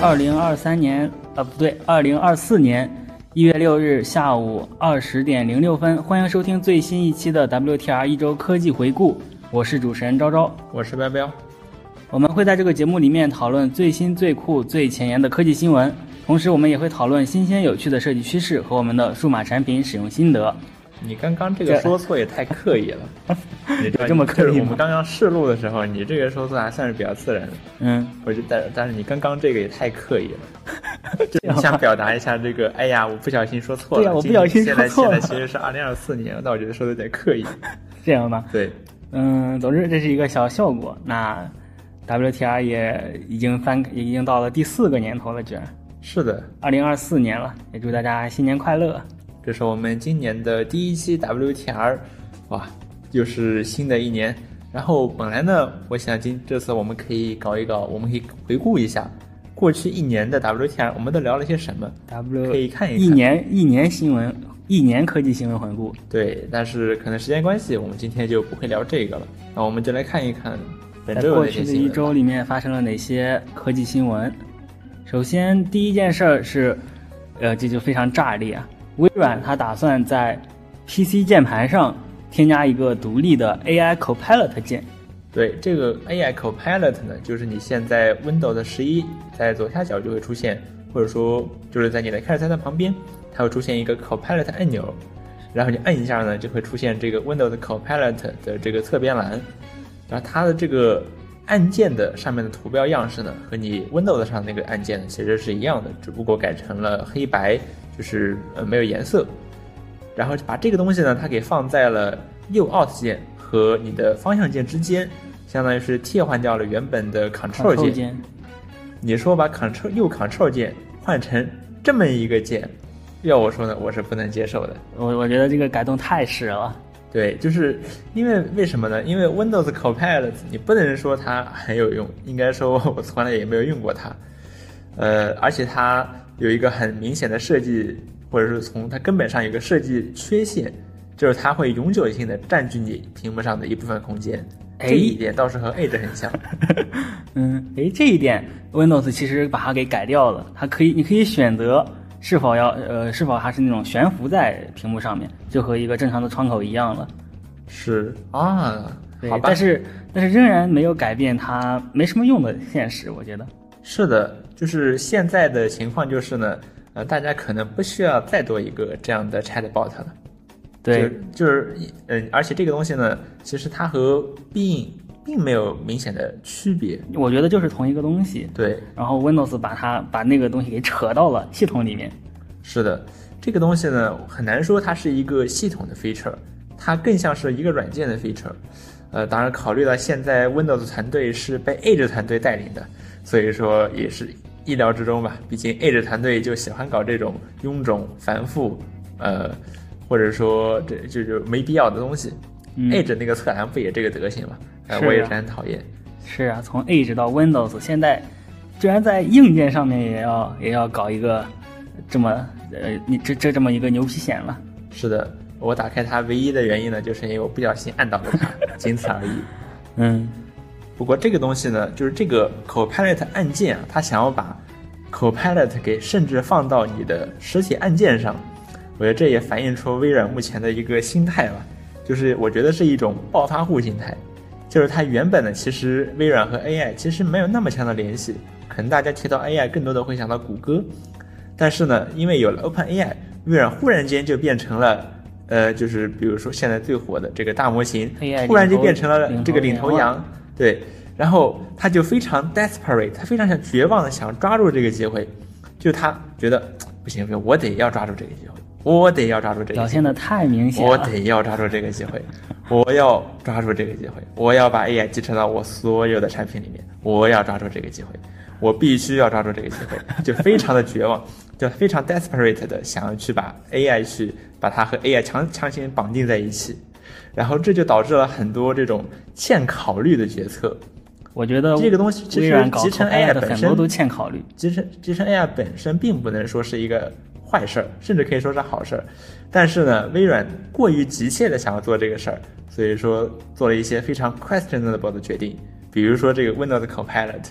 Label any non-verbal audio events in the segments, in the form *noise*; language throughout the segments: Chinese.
二零二三年，呃，不对，二零二四年一月六日下午二十点零六分，欢迎收听最新一期的 WTR 一周科技回顾。我是主持人昭昭，我是彪彪。我们会在这个节目里面讨论最新、最酷、最前沿的科技新闻，同时我们也会讨论新鲜有趣的设计趋势和我们的数码产品使用心得。你刚刚这个说错也太刻意了，*laughs* 你这么刻意我们刚刚试录的时候，你这个说错还算是比较自然的。嗯，我就但但是你刚刚这个也太刻意了，*laughs* 你想表达一下这个？哎呀，我不小心说错了。对呀，我不小心说错了。现在现在其实是二零二四年，那我觉得说的有点刻意。这样吗？对，嗯，总之这是一个小效果。那 WTR 也已经翻，已经到了第四个年头了，居然。是的，二零二四年了，也祝大家新年快乐。这是我们今年的第一期 WTR，哇，又是新的一年。然后本来呢，我想今这次我们可以搞一搞，我们可以回顾一下过去一年的 WTR，我们都聊了些什么？W 可以看一一年一年新闻，一年科技新闻回顾。对，但是可能时间关系，我们今天就不会聊这个了。那我们就来看一看本周过去的一周里面发生了哪些科技新闻。首先第一件事儿是，呃，这就非常炸裂啊！微软它打算在 PC 键盘上添加一个独立的 AI Copilot 键。对，这个 AI Copilot 呢，就是你现在 Windows 十一在左下角就会出现，或者说就是在你的开始菜单旁边，它会出现一个 Copilot 按钮，然后你按一下呢，就会出现这个 Windows Copilot 的这个侧边栏，然后它的这个按键的上面的图标样式呢，和你 Windows 上那个按键其实是一样的，只不过改成了黑白。就是呃没有颜色，然后把这个东西呢，它给放在了右 Alt 键和你的方向键之间，相当于是替换掉了原本的 Control 键。你说把 Control 右 Control 键换成这么一个键，要我说呢，我是不能接受的。我我觉得这个改动太屎了。对，就是因为为什么呢？因为 Windows Copilot 你不能说它很有用，应该说我从来也没有用过它。呃，而且它。有一个很明显的设计，或者是从它根本上有个设计缺陷，就是它会永久性的占据你屏幕上的一部分空间。这一点倒是和 Edge 很像。*laughs* 嗯，哎，这一点 Windows 其实把它给改掉了，它可以，你可以选择是否要，呃，是否还是那种悬浮在屏幕上面，就和一个正常的窗口一样了。是啊，好吧。但是，但是仍然没有改变它没什么用的现实，我觉得。是的。就是现在的情况就是呢，呃，大家可能不需要再多一个这样的 Chatbot 了。对，就是，嗯，而且这个东西呢，其实它和 Bing 并没有明显的区别。我觉得就是同一个东西。对。然后 Windows 把它把那个东西给扯到了系统里面。是的，这个东西呢，很难说它是一个系统的 feature，它更像是一个软件的 feature。呃，当然考虑到现在 Windows 团队是被 Edge 团队带领的，所以说也是。意料之中吧，毕竟 Edge 团队就喜欢搞这种臃肿繁复，呃，或者说这就就没必要的东西。Edge 那个测量不也这个德行吗？哎，我也是很讨厌。是啊，从 Edge 到 Windows，现在居然在硬件上面也要也要搞一个这么呃，你这这这么一个牛皮癣了。是的，我打开它唯一的原因呢，就是因为我不小心按到了它，*laughs* 仅此而已。嗯。不过这个东西呢，就是这个 Copilot 按键啊，它想要把 Copilot 给甚至放到你的实体按键上，我觉得这也反映出微软目前的一个心态吧，就是我觉得是一种暴发户心态，就是它原本呢，其实微软和 AI 其实没有那么强的联系，可能大家提到 AI 更多的会想到谷歌，但是呢，因为有了 OpenAI，微软忽然间就变成了，呃，就是比如说现在最火的这个大模型，突然就变成了这个领头羊。对，然后他就非常 desperate，他非常想绝望的想抓住这个机会，就他觉得不行不行，我得要抓住这个机会，我得要抓住这个，表现的太明显了，我得要抓住这个机会，我要抓住这个机会，我要把 AI 集成到我所有的产品里面，我要抓住这个机会，我必须要抓住这个机会，就非常的绝望，*laughs* 就非常 desperate 的想要去把 AI 去把它和 AI 强强行绑定在一起。然后这就导致了很多这种欠考虑的决策，我觉得这个东西其实集成 AI 本身很多都欠考虑。集成集成 AI 本身并不能说是一个坏事儿，甚至可以说是好事儿。但是呢，微软过于急切的想要做这个事儿，所以说做了一些非常 questionable 的决定，比如说这个 Windows Copilot，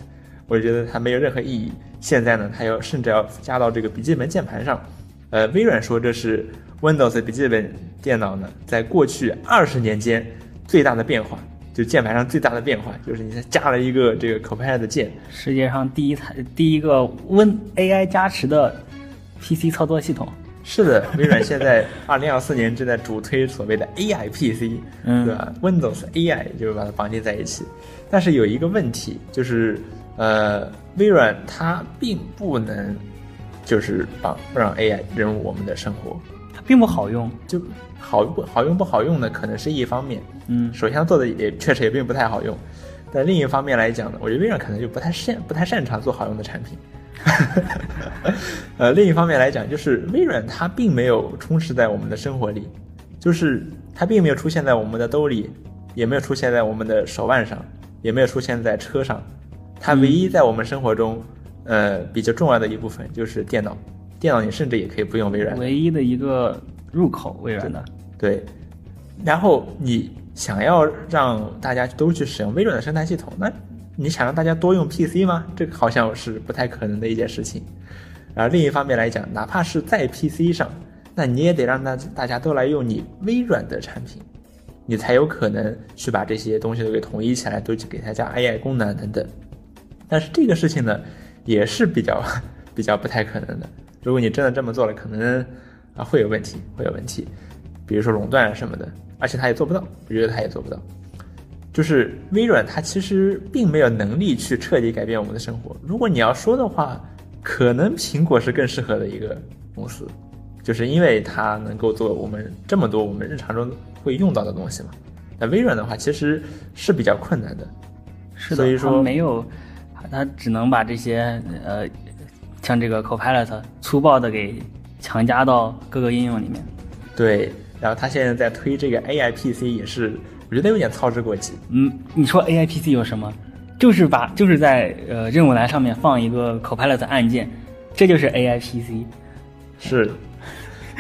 我觉得它没有任何意义。现在呢，它要甚至要加到这个笔记本键盘上。呃，微软说这是 Windows 笔记本电脑呢，在过去二十年间最大的变化，就键盘上最大的变化，就是你加了一个这个 Copilot 键。世界上第一台第一个 Win AI 加持的 PC 操作系统。是的，微软现在二零二四年正在主推所谓的 AI PC，嗯对吧？Windows AI 就是把它绑定在一起。但是有一个问题，就是呃，微软它并不能就是绑让 AI 融入我们的生活，它并不好用。就好不好用不好用呢？可能是一方面。嗯，首先做的也确实也并不太好用，但另一方面来讲呢，我觉得微软可能就不太擅不太擅长做好用的产品。*laughs* 呃，另一方面来讲，就是微软它并没有充斥在我们的生活里，就是它并没有出现在我们的兜里，也没有出现在我们的手腕上，也没有出现在车上。它唯一在我们生活中，呃，比较重要的一部分就是电脑。电脑你甚至也可以不用微软。唯一的一个入口，微软的。对，然后你想要让大家都去使用微软的生态系统，那你想让大家多用 PC 吗？这个好像是不太可能的一件事情。然后另一方面来讲，哪怕是在 PC 上，那你也得让大大家都来用你微软的产品，你才有可能去把这些东西都给统一起来，都去给它加 AI 功能等等。但是这个事情呢，也是比较比较不太可能的。如果你真的这么做了，可能啊会有问题，会有问题。比如说垄断啊什么的，而且他也做不到，我觉得他也做不到。就是微软，它其实并没有能力去彻底改变我们的生活。如果你要说的话，可能苹果是更适合的一个公司，就是因为它能够做我们这么多我们日常中会用到的东西嘛。那微软的话，其实是比较困难的。是的，所以说没有，它只能把这些呃，像这个 Copilot 粗暴的给强加到各个应用里面。对，然后它现在在推这个 AI PC 也是，我觉得有点操之过急。嗯，你说 AI PC 有什么？就是把就是在呃任务栏上面放一个 Copilot 按键，这就是 AI PC。是，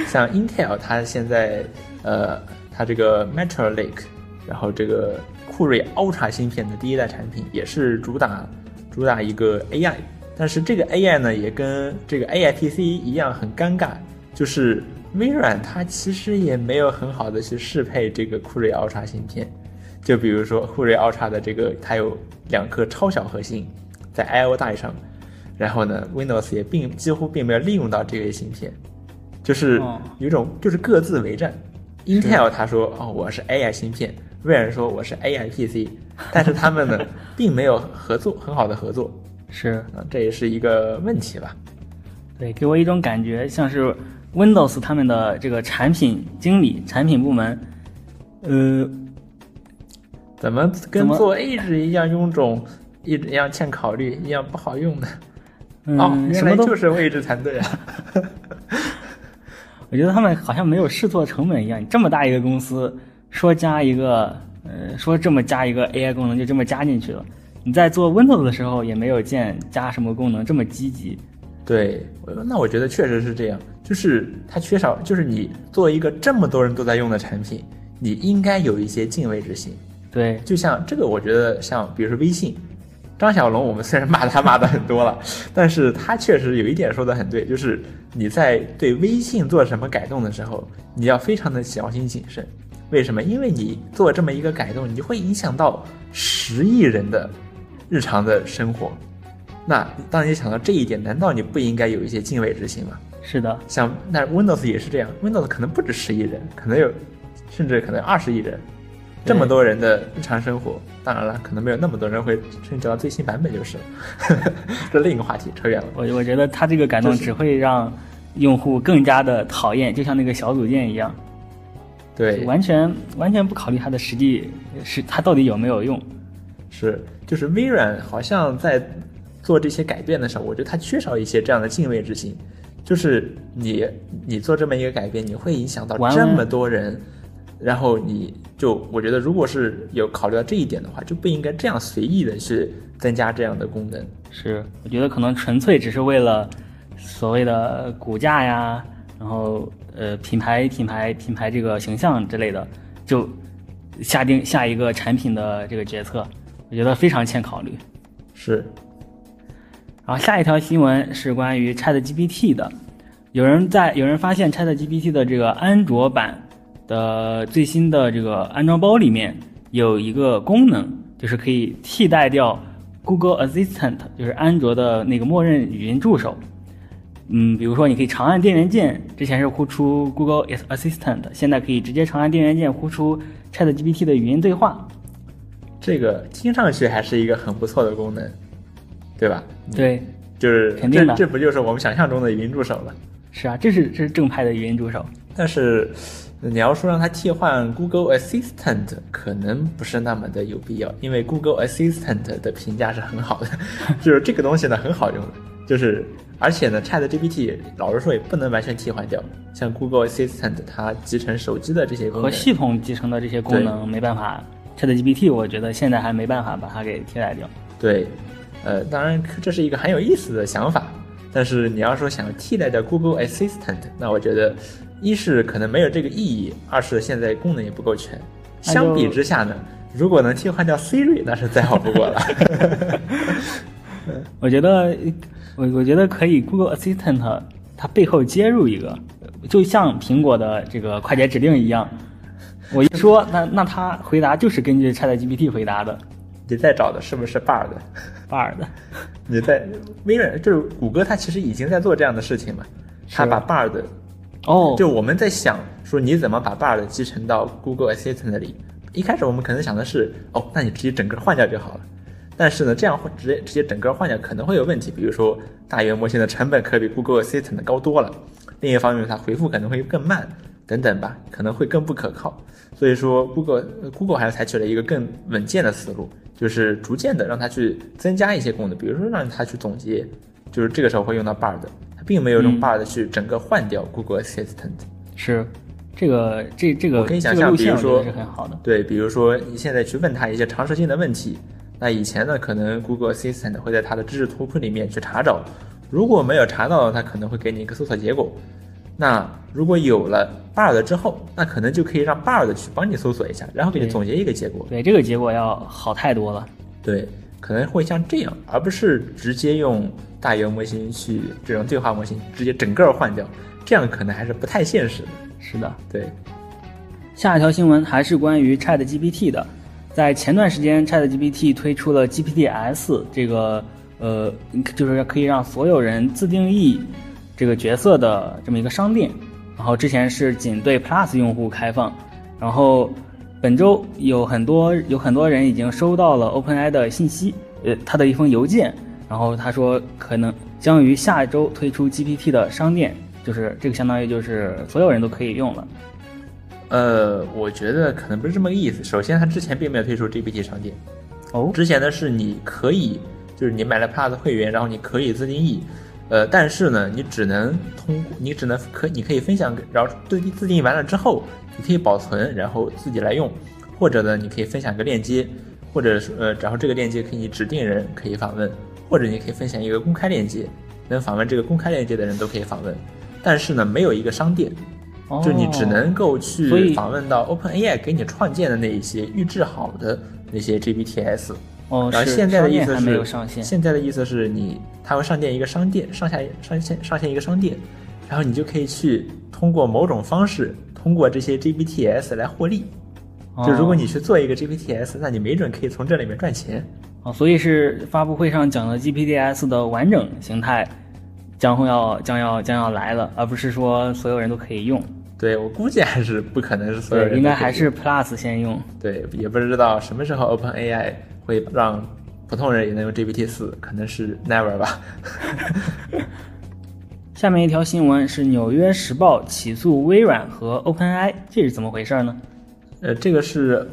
像 Intel 它现在呃，它这个 Meteor Lake，然后这个酷睿 Ultra 芯片的第一代产品也是主打主打一个 AI，但是这个 AI 呢也跟这个 AI PC 一样很尴尬，就是微软它其实也没有很好的去适配这个酷睿 Ultra 芯片，就比如说酷睿 Ultra 的这个它有两颗超小核心在 I/O 带上。然后呢，Windows 也并几乎并没有利用到这个芯片，就是哦。有种就是各自为战。Intel 他说哦我是 AI 芯片，微软说我是 AI PC，但是他们呢 *laughs* 并没有合作很好的合作。是。啊，这也是一个问题吧。对，给我一种感觉，像是 Windows 他们的这个产品经理、产品部门，呃，怎么跟做 Edge 一样臃肿，一一样欠考虑，一样不好用呢？嗯，哦，原来什么都就是位置团队啊。*laughs* 我觉得他们好像没有试错成本一样。这么大一个公司，说加一个，呃，说这么加一个 AI 功能就这么加进去了。你在做 Windows 的时候也没有见加什么功能这么积极。对，那我觉得确实是这样，就是它缺少，就是你作为一个这么多人都在用的产品，你应该有一些敬畏之心。对，就像这个，我觉得像比如说微信，张小龙，我们虽然骂他骂的很多了，但是他确实有一点说的很对，就是你在对微信做什么改动的时候，你要非常的小心谨慎。为什么？因为你做这么一个改动，你会影响到十亿人的日常的生活。那当你想到这一点，难道你不应该有一些敬畏之心吗？是的，像那 Windows 也是这样，Windows 可能不止十亿人，可能有，甚至可能二十亿人，这么多人的日常生活。当然了，可能没有那么多人会升级到最新版本，就是，*laughs* 这另一个话题，扯远了。我我觉得他这个改动只会让用户更加的讨厌，就像那个小组件一样，对，完全完全不考虑它的实际是它到底有没有用。是，就是微软好像在做这些改变的时候，我觉得他缺少一些这样的敬畏之心。就是你你做这么一个改变，你会影响到这么多人，然后你就我觉得，如果是有考虑到这一点的话，就不应该这样随意的去增加这样的功能。是，我觉得可能纯粹只是为了所谓的股价呀，然后呃品牌品牌品牌这个形象之类的，就下定下一个产品的这个决策，我觉得非常欠考虑。是。然后下一条新闻是关于 ChatGPT 的，有人在有人发现 ChatGPT 的这个安卓版的最新的这个安装包里面有一个功能，就是可以替代掉 Google Assistant，就是安卓的那个默认语音助手。嗯，比如说你可以长按电源键，之前是呼出 Google Assistant，现在可以直接长按电源键呼出 ChatGPT 的语音对话。这个听上去还是一个很不错的功能。对吧？对，就是肯定的，这不就是我们想象中的语音助手了？是啊，这是这是正派的语音助手。但是你要说让它替换 Google Assistant，可能不是那么的有必要，因为 Google Assistant 的评价是很好的，*laughs* 就是这个东西呢很好用的，就是而且呢 Chat GPT 老实说也不能完全替换掉，像 Google Assistant 它集成手机的这些功能和系统集成的这些功能没办法，Chat GPT 我觉得现在还没办法把它给替代掉。对。呃，当然，这是一个很有意思的想法，但是你要说想替代掉 Google Assistant，那我觉得，一是可能没有这个意义，二是现在功能也不够全。相比之下呢，如果能替换掉 Siri，那是再好不过了。*laughs* 我觉得，我我觉得可以，Google Assistant 它背后接入一个，就像苹果的这个快捷指令一样，我一说，那那它回答就是根据 ChatGPT 回答的。你在找的是不是 Bard？Bard，*laughs* 你在微软就是谷歌，它其实已经在做这样的事情嘛。它把 Bard，哦，就我们在想说你怎么把 Bard 集成到 Google Assistant 里。一开始我们可能想的是，哦，那你直接整个换掉就好了。但是呢，这样直接直接整个换掉可能会有问题，比如说大语言模型的成本可比 Google Assistant 高多了。另一方面，它回复可能会更慢，等等吧，可能会更不可靠。所以说，Google Google 还是采取了一个更稳健的思路。就是逐渐的让它去增加一些功能，比如说让它去总结，就是这个时候会用到 Bard，它并没有用 Bard 去整个换掉 Google Assistant。是，这个这这个我可以想象，比如说是很好的。对，比如说你现在去问他一些常识性的问题，那以前呢，可能 Google Assistant 会在它的知识图谱里面去查找，如果没有查到，它可能会给你一个搜索结果。那如果有了 Bard 之后，那可能就可以让 Bard 去帮你搜索一下，然后给你总结一个结果。对，这个结果要好太多了。对，可能会像这样，而不是直接用大语言模型去这种对话模型直接整个换掉，这样可能还是不太现实的。是的，对。下一条新闻还是关于 ChatGPT 的，在前段时间，ChatGPT 推出了 GPTs 这个呃，就是可以让所有人自定义。这个角色的这么一个商店，然后之前是仅对 Plus 用户开放，然后本周有很多有很多人已经收到了 OpenAI 的信息，呃，他的一封邮件，然后他说可能将于下周推出 GPT 的商店，就是这个相当于就是所有人都可以用了。呃，我觉得可能不是这么个意思。首先，他之前并没有推出 GPT 商店，哦，之前的是你可以，就是你买了 Plus 会员，然后你可以自定义。呃，但是呢，你只能通过，你只能可，你可以分享，然后自自定义完了之后，你可以保存，然后自己来用，或者呢，你可以分享个链接，或者是呃，然后这个链接可以指定人可以访问，或者你可以分享一个公开链接，能访问这个公开链接的人都可以访问，但是呢，没有一个商店，就你只能够去访问到 OpenAI 给你创建的那一些预制好的那些 GPTs。哦，然后现在的意思是，线。现在的意思是你，它会上线一个商店，上下上线上线一个商店，然后你就可以去通过某种方式，通过这些 GPTs 来获利。就如果你去做一个 GPTs，那你没准可以从这里面赚钱。哦，所以是发布会上讲的 GPTs 的完整形态，将会要将要将要来了，而不是说所有人都可以用。对我估计还是不可能是所有人。应该还是 Plus 先用。对，也不知道什么时候 OpenAI。会让普通人也能用 GPT 四，可能是 never 吧。*laughs* 下面一条新闻是《纽约时报》起诉微软和 OpenAI，这是怎么回事呢？呃，这个是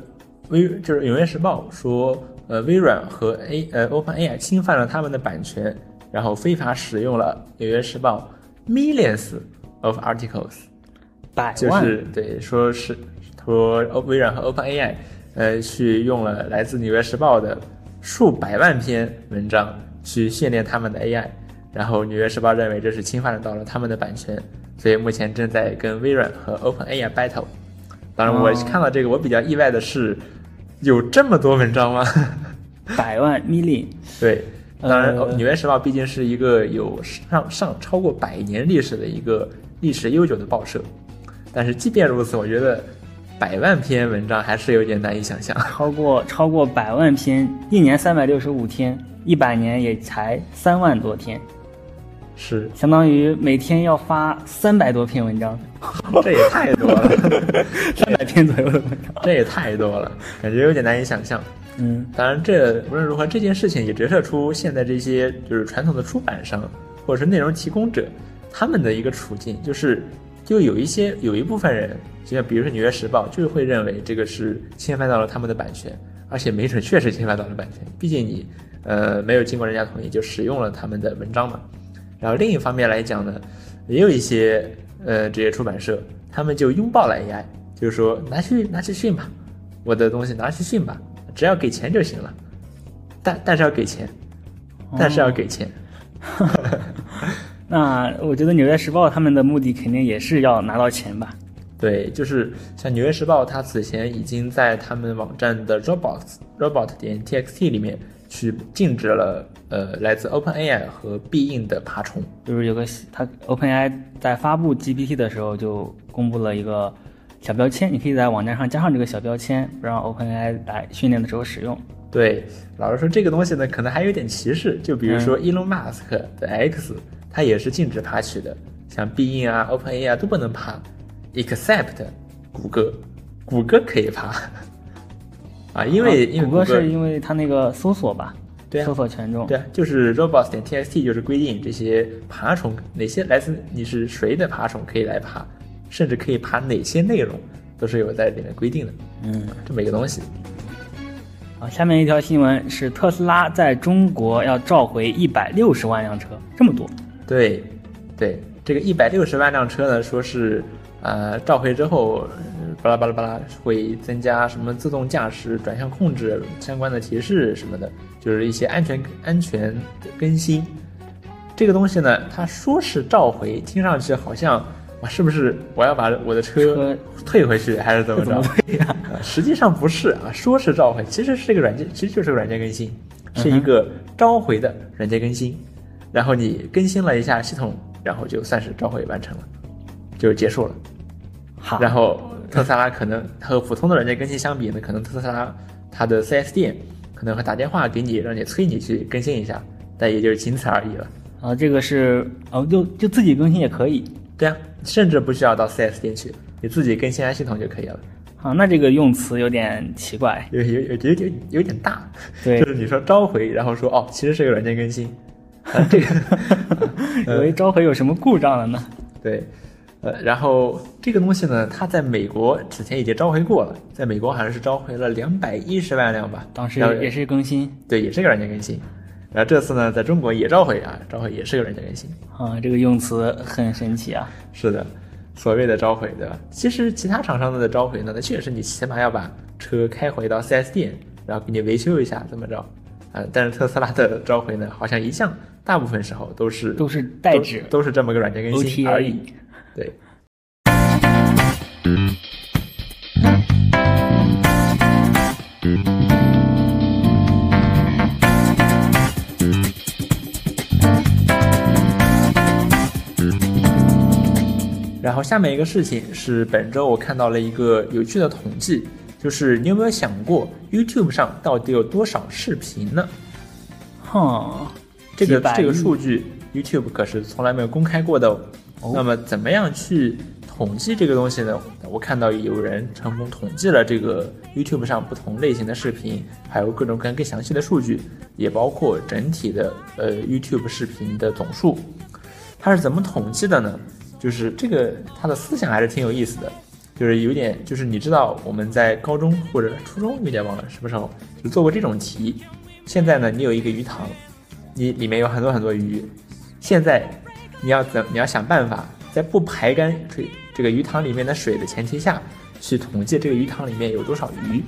微，就是《纽约时报》说，呃，微软和 A 呃 OpenAI 侵犯了他们的版权，然后非法使用了《纽约时报》millions of articles。就百万就是对，说是说微软和 OpenAI，呃，去用了来自《纽约时报》的数百万篇文章去训练他们的 AI，然后《纽约时报》认为这是侵犯到了他们的版权，所以目前正在跟微软和 OpenAI battle。当然，我哦看到这个，我比较意外的是，有这么多文章吗？*laughs* 百万 million，对，当然，呃纽约时报》毕竟是一个有上上超过百年历史的一个历史悠久的报社，但是即便如此，我觉得百万篇文章还是有点难以想象。超过超过百万篇，一年三百六十五天，一百年也才三万多天，是，相当于每天要发三百多篇文章，*laughs* 这也太多了，*laughs* 三百篇左右的文章。这也太多了，感觉有点难以想象。嗯，当然，这无论如何，这件事情也折射出现在这些就是传统的出版商或者是内容提供者他们的一个处境，就是就有一些有一部分人，就像比如说《纽约时报》，就是会认为这个是侵犯到了他们的版权，而且没准确实侵犯到了版权，毕竟你呃没有经过人家同意就使用了他们的文章嘛。然后另一方面来讲呢，也有一些呃职业出版社，他们就拥抱了 AI，就是说拿去拿去训吧，我的东西拿去训吧，只要给钱就行了，但但是要给钱，但是要给钱。那我觉得《纽约时报》他们的目的肯定也是要拿到钱吧？对，就是像《纽约时报》，它此前已经在他们网站的 robots robot 点 txt 里面去禁止了呃来自 OpenAI 和必应的爬虫。就是有个它 OpenAI 在发布 GPT 的时候就公布了一个小标签，你可以在网站上加上这个小标签，不让 OpenAI 来训练的时候使用。对，老实说，这个东西呢，可能还有点歧视。就比如说 Elon Musk 的 X，、它也是禁止爬取的，像必应啊、OpenAI 啊都不能爬，except 谷歌，谷歌可以爬。啊，因为、因为谷歌是因为它那个搜索吧，对啊搜索权重。对啊，就是 robots 点 txt 就是规定这些爬虫哪些来自你是谁的爬虫可以来爬，甚至可以爬哪些内容，都是有在里面规定的。嗯，这么一个东西。好，下面一条新闻是特斯拉在中国要召回一百六十万辆车，这么多。对，对，这个一百六十万辆车呢，说是呃召回之后，呃巴拉巴拉巴拉会增加什么自动驾驶、转向控制相关的提示什么的，就是一些安全安全的更新。这个东西呢，它说是召回，听上去好像哇，是不是我要把我的车车退回去，还是怎么着？实际上不是啊，说是召回，其实是一个软件，其实就是个软件更新，是一个召回的软件更新。然后你更新了一下系统，然后就算是召回完成了，就结束了。好，然后特斯拉可能和普通的软件更新相比呢，可能特斯拉它的 4S 店可能会打电话给你，让你催你去更新一下，但也就是仅此而已了。啊，这个是哦，就就自己更新也可以。对啊，甚至不需要到 4S 店去，你自己更新下系统就可以了。啊，那这个用词有点奇怪。有有有有有有点大，对就是你说召回，然后说哦，其实是个软件更新，啊，这个以为召回有什么故障了呢？*laughs* 对，呃，然后这个东西呢，它在美国此前已经召回过了，在美国好像是召回了两百一十万辆吧，当时也是更新对，也是个软件更新，然后这次呢，在中国也召回啊，召回也是个软件更新，啊，这个用词很神奇啊。是的，所谓的召回，对吧？其实其他厂商的召回呢，那确实你起码要把车开回到 4S 店，然后给你维修一下，怎么着。啊、但是特斯拉的召回呢，好像一向大部分时候都是都是代指都都是这么个软件更新而已。对，然后下面一个事情是本周我看到了一个有趣的统计，就是你有没有想过 YouTube 上到底有多少视频呢？哼，这个这个数据 YouTube 可是从来没有公开过的哦。哦那么怎么样去统计这个东西呢？我看到有人成功统计了这个 YouTube 上不同类型的视频，还有各种各样更详细的数据，也包括整体的呃 YouTube 视频的总数。它是怎么统计的呢？就是这个它的思想还是挺有意思的，就是有点就是你知道我们在高中或者初中有点忘了什么时候就做过这种题。现在呢，你有一个鱼塘，你里面有很多很多鱼，现在你要怎你要想办法在不排干这这个鱼塘里面的水的前提下，去统计这个鱼塘里面有多少鱼。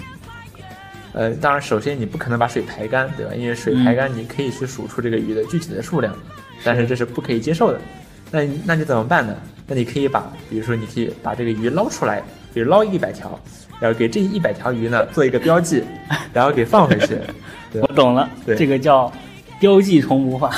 呃，当然，首先你不可能把水排干，对吧？因为水排干，你可以去数出这个鱼的具体的数量，但是这是不可以接受的。那那你怎么办呢？那你可以把，比如说，你可以把这个鱼捞出来，比如捞一百条，然后给这一百条鱼呢做一个标记，*laughs* 然后给放回去。*laughs* 我懂了，对这个叫标记重捕法。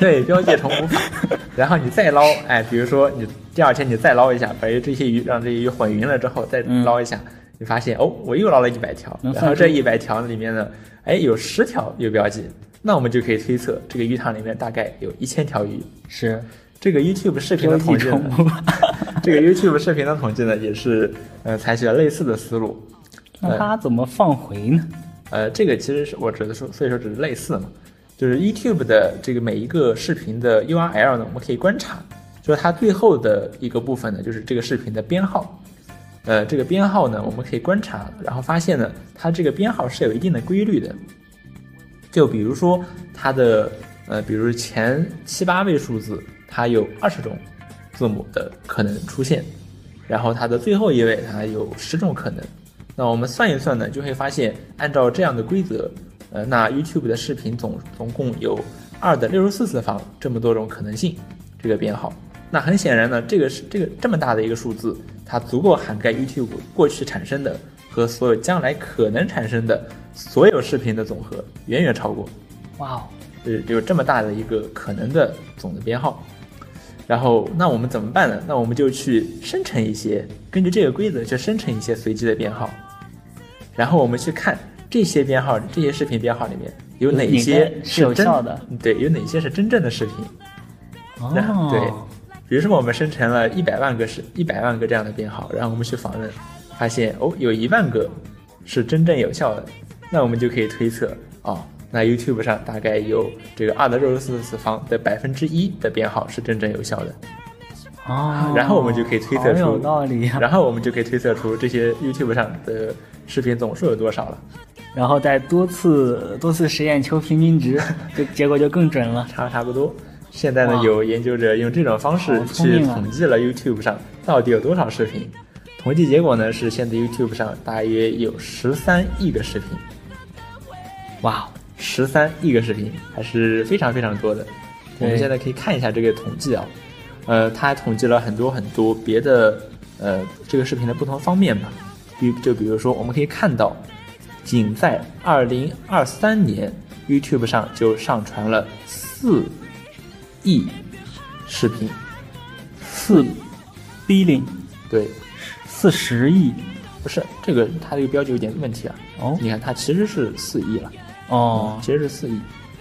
对，标记重捕法。*laughs* 然后你再捞，哎，比如说你第二天你再捞一下，把这些鱼让这些鱼混匀了之后再捞一下。你发现哦，我又捞了一百条，然后这一百条里面呢，哎，有十条有标记，那我们就可以推测这个鱼塘里面大概有一千条鱼。是这个 YouTube 视频的统计，*laughs* 这个 YouTube 视频的统计呢，也是呃采取了类似的思路。那它怎么放回呢？呃，这个其实是我指的说，所以说只是类似嘛，就是 YouTube 的这个每一个视频的 URL 呢，我们可以观察，就是它最后的一个部分呢，就是这个视频的编号。呃，这个编号呢，我们可以观察，然后发现呢，它这个编号是有一定的规律的。就比如说它的呃，比如前七八位数字，它有二十种字母的可能出现，然后它的最后一位它有十种可能。那我们算一算呢，就会发现，按照这样的规则，呃，那 YouTube 的视频总总共有二的六十四次方这么多种可能性，这个编号。那很显然呢，这个是这个这么大的一个数字。它足够涵盖 YouTube 过去产生的和所有将来可能产生的所有视频的总和，远远超过。哇哦，是有这么大的一个可能的总的编号。然后，那我们怎么办呢？那我们就去生成一些，根据这个规则去生成一些随机的编号。然后我们去看这些编号，这些视频编号里面有哪些是有效的？对，有哪些是真正的视频？哦，对。比如说，我们生成了一百万个是一百万个这样的编号，然后我们去访问，发现哦，有一万个是真正有效的，那我们就可以推测哦，那 YouTube 上大概有这个二的六十四次方的百分之一的编号是真正有效的，哦，然后我们就可以推测出，有道理，然后我们就可以推测出这些 YouTube 上的视频总数有多少了，然后再多次多次实验求平均值，*laughs* 就结果就更准了，差差不多。现在呢，有研究者用这种方式去统计了 YouTube 上到底有多少视频。统计结果呢是，现在 YouTube 上大约有十三亿个视频。哇，十三亿个视频还是非常非常多的。我们现在可以看一下这个统计啊，呃，它统计了很多很多别的呃这个视频的不同方面吧。比就比如说，我们可以看到，仅在二零二三年，YouTube 上就上传了四。亿视频，四 billion，对，四十亿，不是这个，它这个标记有点问题啊。哦，你看它其实是四亿了。哦，其实是四亿，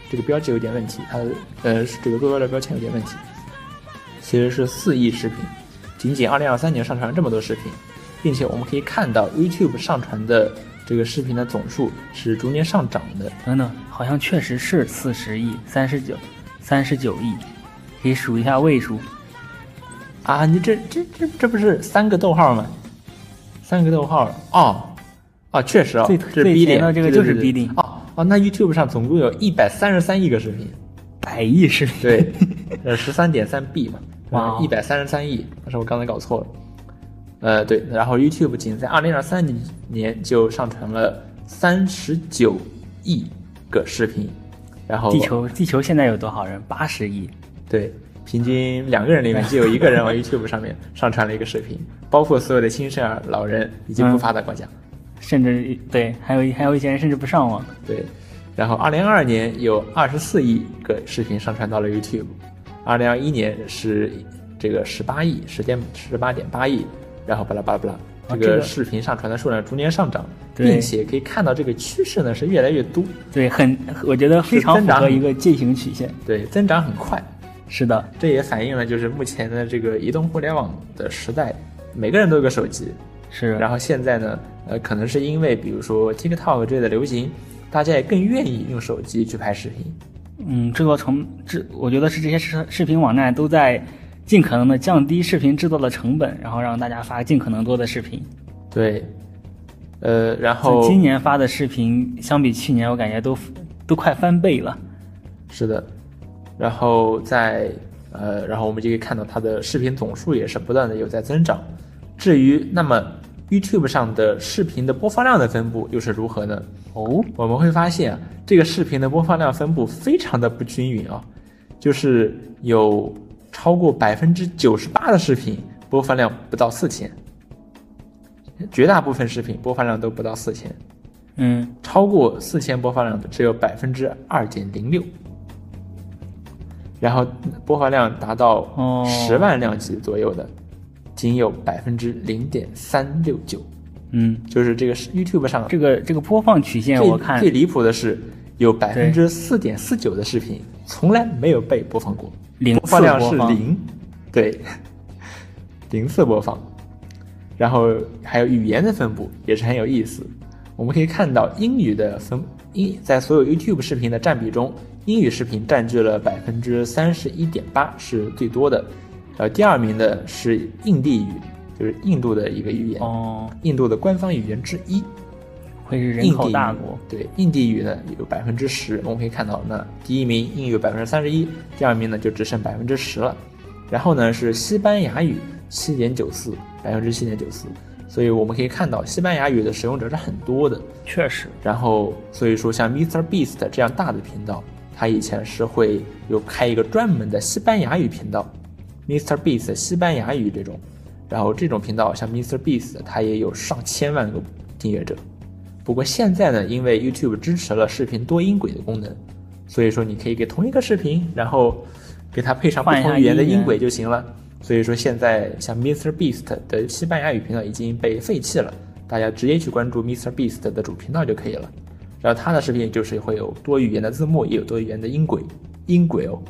这个标记有点问题，它呃这个坐标的标签有点问题。其实是四亿视频，仅仅二零二三年上传了这么多视频，并且我们可以看到 YouTube 上传的这个视频的总数是逐年上涨的。等等，好像确实是四十亿，三十九，三十九亿。可以数一下位数，啊，你这这这这不是三个逗号吗？三个逗号，哦，啊，确实哦，最最前的这个就是 B 零，哦哦，那 YouTube 上总共有一百三十三亿个视频，百亿视频，对，呃，十三点三 B 嘛，*laughs* 哇，一百三十三亿，但是我刚才搞错了，呃，对，然后 YouTube 仅在二零二三年就上传了三十九亿个视频，然后地球地球现在有多少人？八十亿。对，平均两个人里面就有一个人往 YouTube 上面上传了一个视频，包括所有的新生儿、老人以及不发达国家，甚至对，还有还有一些人甚至不上网。对，然后二零二二年有二十四亿个视频上传到了 YouTube，二零二一年是这个十八亿，十点十八点八亿，然后巴拉巴拉巴拉，这个视频上传的数量逐年上涨，并且可以看到这个趋势呢是越来越多。对，很我觉得非常符合一个进行曲线。对，增长很快。是的，这也反映了就是目前的这个移动互联网的时代，每个人都有个手机。是。然后现在呢，呃，可能是因为比如说 TikTok 这类的流行，大家也更愿意用手机去拍视频。嗯，制作成制，我觉得是这些视视频网站都在尽可能的降低视频制作的成本，然后让大家发尽可能多的视频。对。呃，然后今年发的视频相比去年，我感觉都都快翻倍了。是的。然后在呃，然后我们就可以看到它的视频总数也是不断的有在增长。至于那么 YouTube 上的视频的播放量的分布又是如何呢？哦，我们会发现啊，这个视频的播放量分布非常的不均匀啊，就是有超过百分之九十八的视频播放量不到四千，绝大部分视频播放量都不到四千，嗯，超过四千播放量的只有百分之二点零六，然后播放量达到哦。十万量级左右的，仅有百分之零点三六九，嗯，就是这个是 YouTube 上这个这个播放曲线我看最离谱的是，有百分之四点四九的视频从来没有被播放过，零播放量次播放。是零，对，*laughs* 零次播放。然后还有语言的分布也是很有意思，我们可以看到英语的分英在所有 YouTube 视频的占比中，英语视频占据了百分之三十一点八，是最多的。呃，第二名的是印地语，就是印度的一个语言，哦，印度的官方语言之一。会是人口大国，对，印地语呢有百分之十，我们可以看到，那第一名印语有百分之三十一，第二名呢就只剩百分之十了。然后呢是西班牙语七点九四，百分之七点九四，所以我们可以看到西班牙语的使用者是很多的。确实，然后所以说像 Mr. Beast 这样大的频道，他以前是会有开一个专门的西班牙语频道，Mr. Beast 西班牙语这种，然后这种频道像 Mr. Beast 它也有上千万个订阅者。不过现在呢，因为 YouTube 支持了视频多音轨的功能，所以说你可以给同一个视频，然后给它配上不同语言的音轨就行了。所以说现在像 Mr. Beast 的西班牙语频道已经被废弃了，大家直接去关注 Mr. Beast 的主频道就可以了。然后他的视频就是会有多语言的字幕，也有多语言的音轨，音轨哦。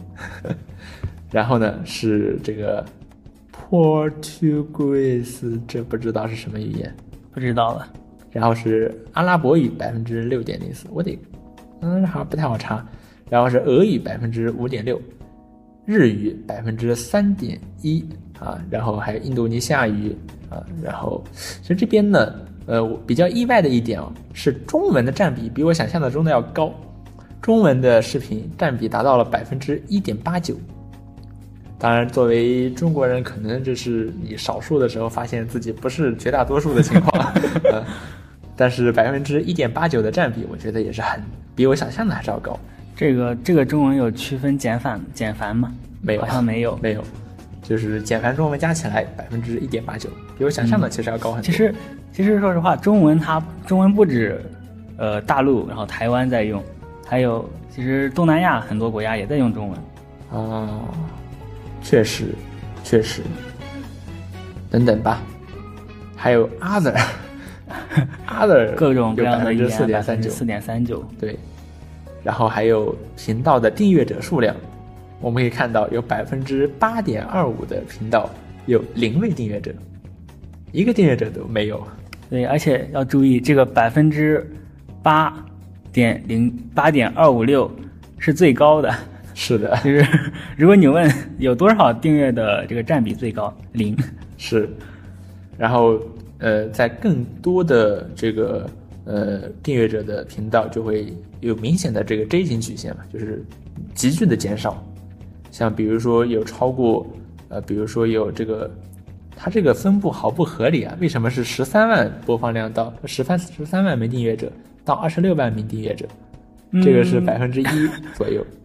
然后呢是这个 Portuguese，这不知道是什么语言。不知道了。然后是阿拉伯语百分之六点零四，我得，嗯，好像不太好查。然后是俄语百分之五点六，日语百分之三点一啊，然后还有印度尼西亚语啊，然后其实这边呢，呃，我比较意外的一点啊，是中文的占比比我想象的中的要高，中文的视频占比达到了百分之一点八九。当然，作为中国人，可能这是你少数的时候发现自己不是绝大多数的情况。*laughs* 呃但是百分之一点八九的占比，我觉得也是很比我想象的还是要高。这个这个中文有区分简繁简繁吗？没有好像没有。没有，就是简繁中文加起来百分之一点八九，比我想象的其实要高很多。其实其实说实话，中文它中文不止呃大陆，然后台湾在用，还有其实东南亚很多国家也在用中文。啊，确实，确实，等等吧，还有 other，other *laughs* 各种各样的语言，四点三九，四点三九。对，然后还有频道的订阅者数量，我们可以看到有百分之八点二五的频道有零位订阅者，一个订阅者都没有。对，而且要注意，这个百分之八点零八点二五六是最高的。是的，*laughs* 就是如果你问有多少订阅的这个占比最高，零。是，然后呃，在更多的这个呃订阅者的频道就会有明显的这个 J 型曲线嘛，就是急剧的减少。像比如说有超过呃，比如说有这个，它这个分布好不合理啊？为什么是十三万播放量到十三十三万名订阅者到二十六万名订阅者？这个是嗯百分之一左右，*laughs*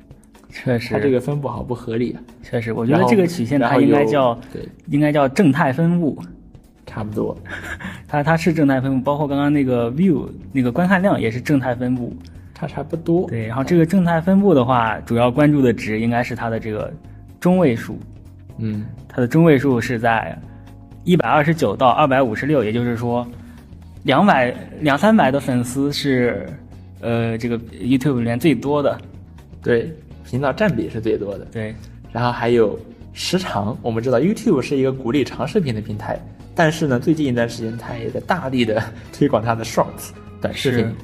确实，它这个分布好不合理啊！确实，我觉得这个曲线它应该叫对，应该叫正态分布。差不多。*laughs* 它它是正态分布，包括刚刚那个 view 那个观看量也是正态分布。差差不多。对，然后这个正态分布的话，主要关注的值应该是它的这个中位数，嗯，它的中位数是在一百二十九到二百五十六，也就是说，两百两三百的粉丝是呃这个 YouTube 里面最多的。对，频道占比是最多的。对，然后还有时长，我们知道 YouTube 是一个鼓励长视频的平台，但是呢，最近一段时间它也在大力的推广它的 Shorts 短视频，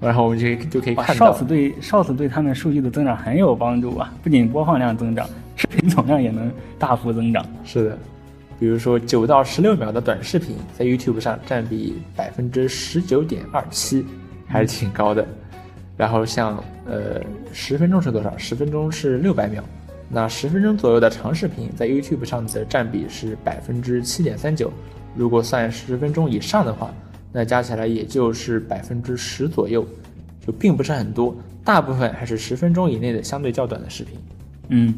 然后我们就可以就可以看到，Shorts 对 Shorts 对他们数据的增长很有帮助啊，不仅播放量增长，视频总量也能大幅增长。是的，比如说九到十六秒的短视频，在 YouTube 上占比百分之十九点二七，还是挺高的。然后像呃十分钟是多少？十分钟是六百秒，那十分钟左右的长视频在 YouTube 上的占比是百分之七点三九，如果算十分钟以上的话，那加起来也就是百分之十左右，就并不是很多，大部分还是十分钟以内的相对较短的视频。嗯，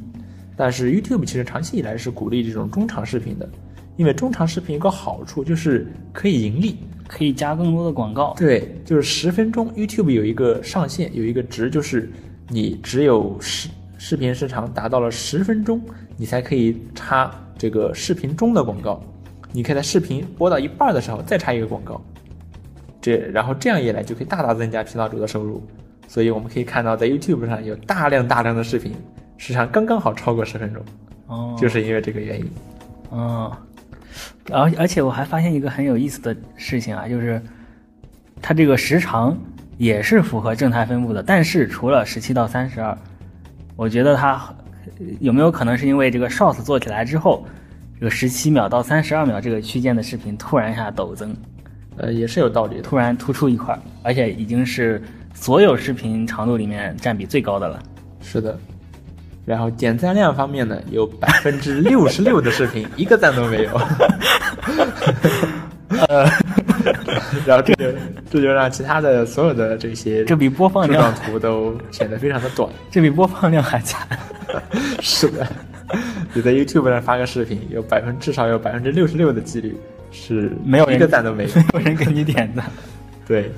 但是 YouTube 其实长期以来是鼓励这种中长视频的，因为中长视频有个好处就是可以盈利。可以加更多的广告。对，就是十分钟，YouTube 有一个上限，有一个值，就是你只有视视频时长达到了十分钟，你才可以插这个视频中的广告。你可以在视频播到一半的时候再插一个广告，这然后这样一来就可以大大增加频道主的收入。所以我们可以看到，在 YouTube 上有大量大量的视频时长刚刚好超过十分钟，哦，就是因为这个原因。嗯，而而且我还发现一个很有意思的事情啊，就是它这个时长也是符合正态分布的，但是除了十七到三十二，我觉得它呃有没有可能是因为这个 Shorts 做起来之后，这个十七秒到三十二秒这个区间的视频突然一下陡增，呃，也是有道理的。突然突出一块儿，而且已经是所有视频长度里面占比最高的了。是的，然后点赞量方面呢，有百分之六十六的视频一个赞都没有，*laughs* 呃，然后这就这就让其他的所有的这些这比播放量图都显得非常的短。这比播放量还惨。*laughs* 是的，你在 YouTube 上发个视频，有百分至少有百分之六十六的几率是没有人一个赞都没有。没有人给你点赞，对，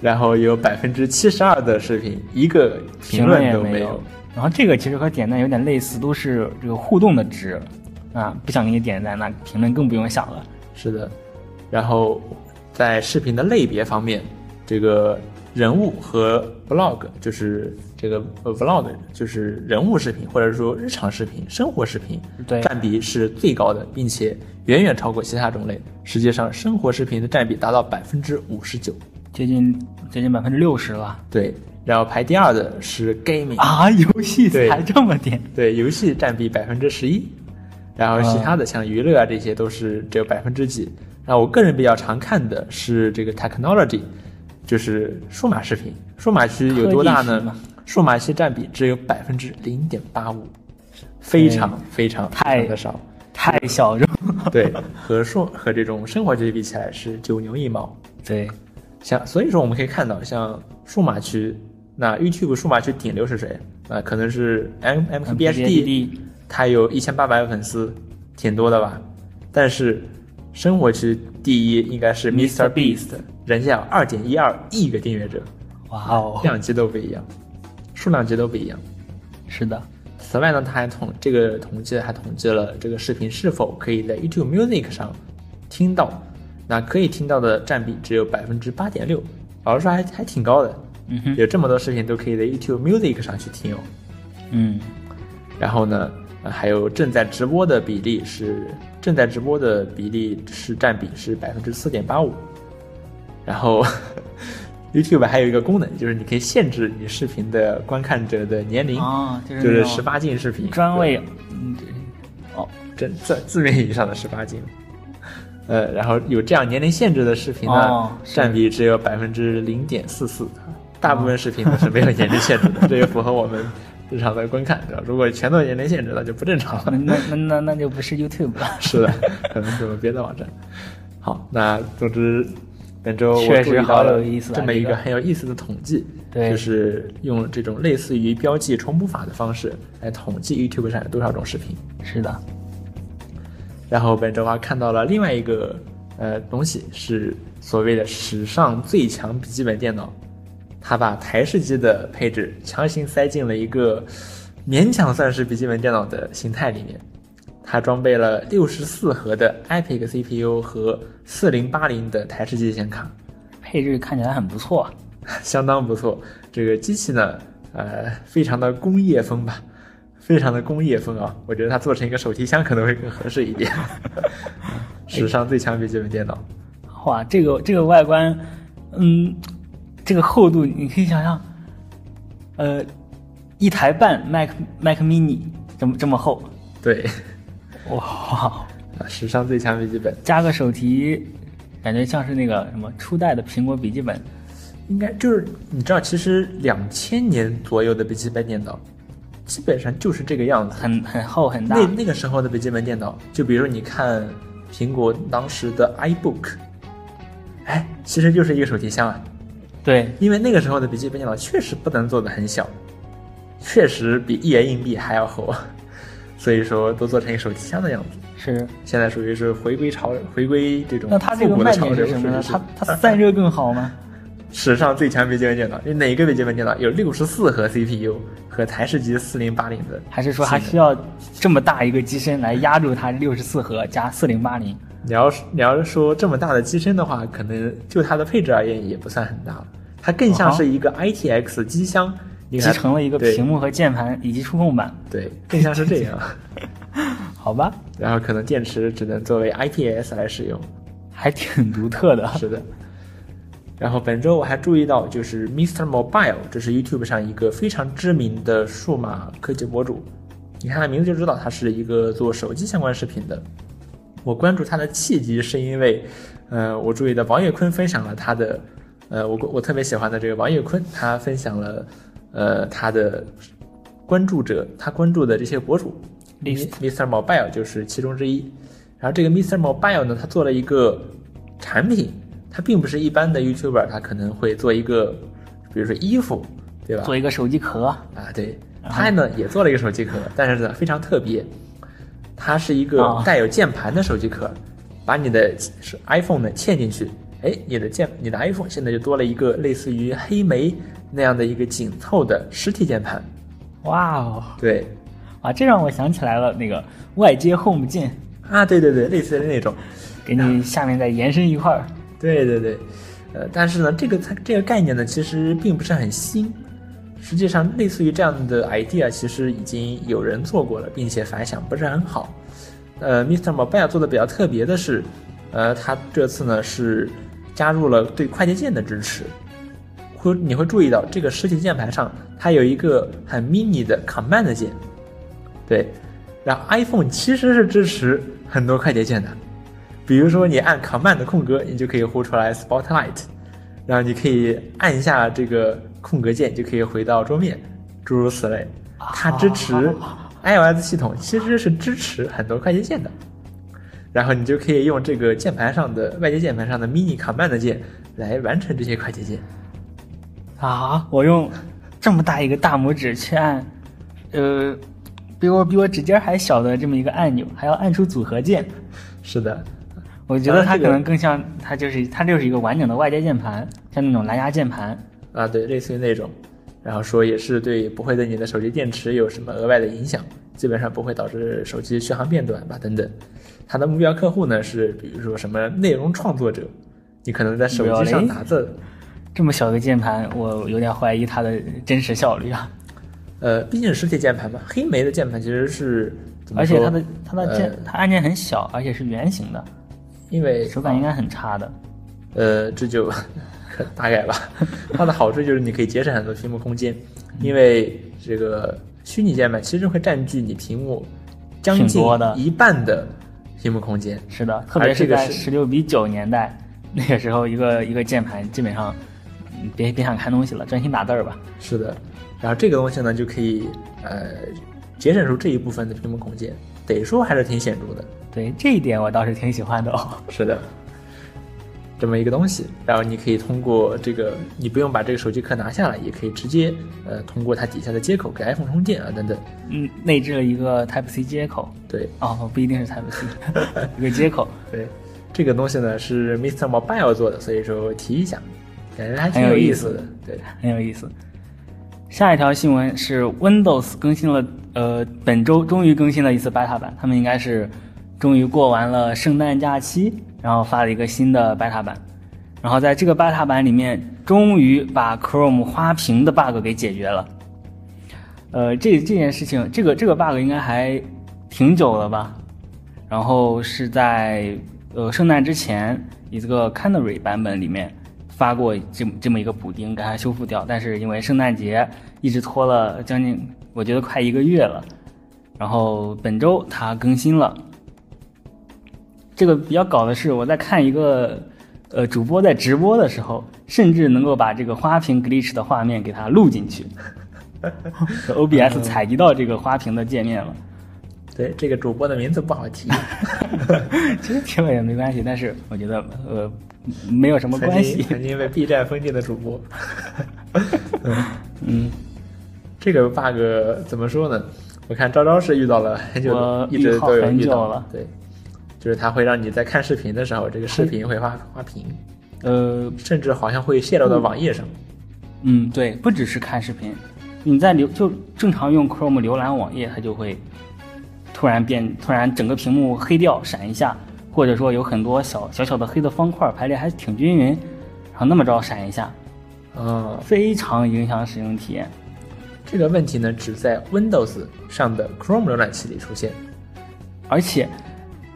然后有百分之七十二的视频一个评论论都没有。。然后这个其实和点赞有点类似，都是这个互动的值啊，不想给你点赞，那评论更不用想了。是的，然后在视频的类别方面，这个人物和 vlog 就是这个呃 vlog 就是人物视频或者说日常视频、生活视频，对占比是最高的，并且远远超过其他种类。实际上，生活视频的占比达到百分之五十九。接近接近百分之六十了对，然后排第二的是 gaming，、啊！游戏对才这么点，对，游戏占比百分之十一，然后其他的像娱乐啊这些都是只有百分之几。那我个人比较常看的是这个 technology，就是数码视频。数码区有多大呢？数码区占比只有百分之零点八五，非常非常太的少。太小众。对，和数和这种生活区比起来是九牛一毛。对，像所以说我们可以看到，像数码区，那 YouTube 数码区顶流是谁？啊、可能是 M M K B H D，他有一千八百万粉丝，挺多的吧？但是生活区第一应该是 Mr. Mr. Beast，人家有二点一二亿个订阅者，哇哦，量级都不一样，数量级都不一样。是的，此外呢，他还统这个统计还统计了这个视频是否可以在 YouTube Music 上听到，那可以听到的占比只有百分之八点六，老实说还还挺高的。有这么多视频都可以在 YouTube Music 上去听哦。嗯，然后呢，呃还有正在直播的比例是正在直播的比例是占比是百分之四点八五。然后 *laughs* YouTube 还有一个功能，就是你可以限制你视频的观看者的年龄，哦，就是十八禁视频，专为嗯对，哦，正字字面意义上的十八禁。呃，然后有这样年龄限制的视频呢，哦占比只有百分之零点四四，大部分视频都是没有年龄限制的，这也符合我们日常的观看，对吧？如果全都有年龄限制，那就不正常了。*laughs* 那那那那那就不是 YouTube 了。*laughs* 是的，可能是别的网站。*laughs* 好，那总之，本周我确实注意到好了有意思啊这么一个这个很有意思的统计，对就是用这种类似于标记重播法的方式来统计 YouTube 上有多少种视频。是的，然后本周还看到了另外一个呃东西，是所谓的史上最强笔记本电脑，它把台式机的配置强行塞进了一个勉强算是笔记本电脑的形态里面。它装备了六十四核的 EPIC CPU 和四零八零的台式机显卡，配置看起来很不错。啊 *laughs* 相当不错。这个机器呢，呃，非常的工业风吧，非常的工业风啊。我觉得它做成一个手提箱可能会更合适一点。*laughs* 史上最强笔记本电脑，哇，这个这个外观，嗯，这个厚度你可以想象，呃，一台半 Mac Mac Mini 这么这么厚，对，哇，啊史上最强笔记本，加个手提，感觉像是那个什么初代的苹果笔记本。应该就是你知道，其实两千年左右的笔记本电脑，基本上就是这个样子。很很厚很大。那那个时候的笔记本电脑，就比如你看苹果当时的 iBook，哎，其实就是一个手提箱啊。对，因为那个时候的笔记本电脑确实不能做的很小，确实比一元硬币还要厚，*laughs* 所以说都做成一个手机箱的样子。是，现在属于是回归潮，回归这种那它这个卖点是什么呢？它它散热更好吗？*laughs* 史上最强笔记本电脑，哪个笔记本电脑有六十四核 CPU 和台式机四零八零的？还是说还需要这么大一个机身来压住它六十四核加四零八零？你要你要是说这么大的机身的话，可能就它的配置而言也不算很大，它更像是一个 ITX 机箱，集成了一个屏幕和键盘以及触控板。对，更像是这样。*laughs* 好吧。然后可能电池只能作为 IPS 来使用，还挺独特的。是的。然后本周我还注意到，就是 Mr. Mobile，这是 YouTube 上一个非常知名的数码科技博主。你看他名字就知道他是一个做手机相关视频的。我关注他的契机是因为，呃，我注意到王岳坤分享了他的，呃，我我特别喜欢的这个王岳坤，他分享了，呃，他的关注者，他关注的这些博主，Mr. Mobile 就是其中之一。然后这个 Mr. Mobile 呢，他做了一个产品。它并不是一般的 YouTuber，他可能会做一个，比如说衣服，对吧？做一个手机壳啊，对，他呢也做了一个手机壳，但是呢非常特别，它是一个带有键盘的手机壳，把你的 iPhone 呢嵌进去，哎，你的键，你的 iPhone 现在就多了一个类似于黑莓那样的一个紧凑的实体键盘。哇哦，对，啊，这让我想起来了那个外接 Home 键啊，对对对，类似的那种，给你下面再延伸一块儿。对对对，呃，但是呢，这个它这个概念呢，其实并不是很新。实际上，类似于这样的 idea，其实已经有人做过了，并且反响不是很好。呃，Mr. Mobile 做的比较特别的是，呃，他这次呢是加入了对快捷键的支持。会你会注意到，这个实体键盘上它有一个很 mini 的 Command 键。对，然后 iPhone 其实是支持很多快捷键的。比如说，你按 Command 空格，你就可以呼出来 Spotlight，然后你可以按一下这个空格键，就可以回到桌面，诸如此类。它支持 iOS 系统，其实是支持很多快捷键的。然后你就可以用这个键盘上的外接键盘上的 Mini Command 键来完成这些快捷键。啊！我用这么大一个大拇指去按，呃，比我比我指尖还小的这么一个按钮，还要按出组合键。是的。我觉得它可能更像，它就是它就是一个完整的外接键盘，像那种蓝牙键盘啊，对，类似于那种。然后说也是对，不会对你的手机电池有什么额外的影响，基本上不会导致手机续航变短吧，等等。它的目标客户呢是，比如说什么内容创作者，你可能在手机上打字，这么小个键盘，我有点怀疑它的真实效率啊。呃，毕竟是实体键盘嘛，黑莓的键盘其实是，而且它的它的键它按键很小，而且是圆形的。因为手感应该很差的，呃，这就 *laughs* 大概吧。它的好处就是你可以节省很多屏幕空间，因为这个虚拟键盘其实会占据你屏幕将近一半的屏幕空间。是的，特别是在十六比九年代，那个时候一个一个键盘基本上别别想看东西了，专心打字儿吧。是的，然后这个东西呢就可以呃节省出这一部分的屏幕空间，得说还是挺显著的。对这一点我倒是挺喜欢的哦。是的，这么一个东西，然后你可以通过这个，你不用把这个手机壳拿下来，也可以直接呃通过它底下的接口给 iPhone 充电啊等等。嗯，内置了一个 Type C 接口。对，哦，不一定是 Type C，*laughs* 一个接口。对，这个东西呢是 Mr. Mobile 做的，所以说提一下，感觉还挺有意思的。对，很有意思。下一条新闻是 Windows 更新了，呃，本周终于更新了一次 beta 版，他们应该是。终于过完了圣诞假期，然后发了一个新的 beta 版，然后在这个 beta 版里面，终于把 Chrome 花屏的 bug 给解决了。呃，这这件事情，这个这个 bug 应该还挺久了吧？然后是在呃圣诞之前一个 Canary 版本里面发过这么这么一个补丁，给它修复掉，但是因为圣诞节一直拖了将近，我觉得快一个月了，然后本周它更新了。这个比较搞的是，我在看一个，呃，主播在直播的时候，甚至能够把这个花瓶 glitch 的画面给它录进去。*laughs* OBS 采集到这个花瓶的界面了。对，这个主播的名字不好提，*laughs* 其实提了也没关系，但是我觉得呃没有什么关系。曾经被 B 站封禁的主播，*laughs* 嗯，这个 bug 怎么说呢？我看昭昭是遇到了很久，一直都有遇到了。对，就是它会让你在看视频的时候，这个视频会花花屏，呃，甚至好像会泄露到网页上。嗯，对，不只是看视频，你在浏就正常用 Chrome 浏览网页，它就会。突然变，突然整个屏幕黑掉，闪一下，或者说有很多小小小的黑的方块排列还挺均匀，然后那么着闪一下，呃，非常影响使用体验。这个问题呢，只在 Windows 上的 Chrome 浏览器里出现，而且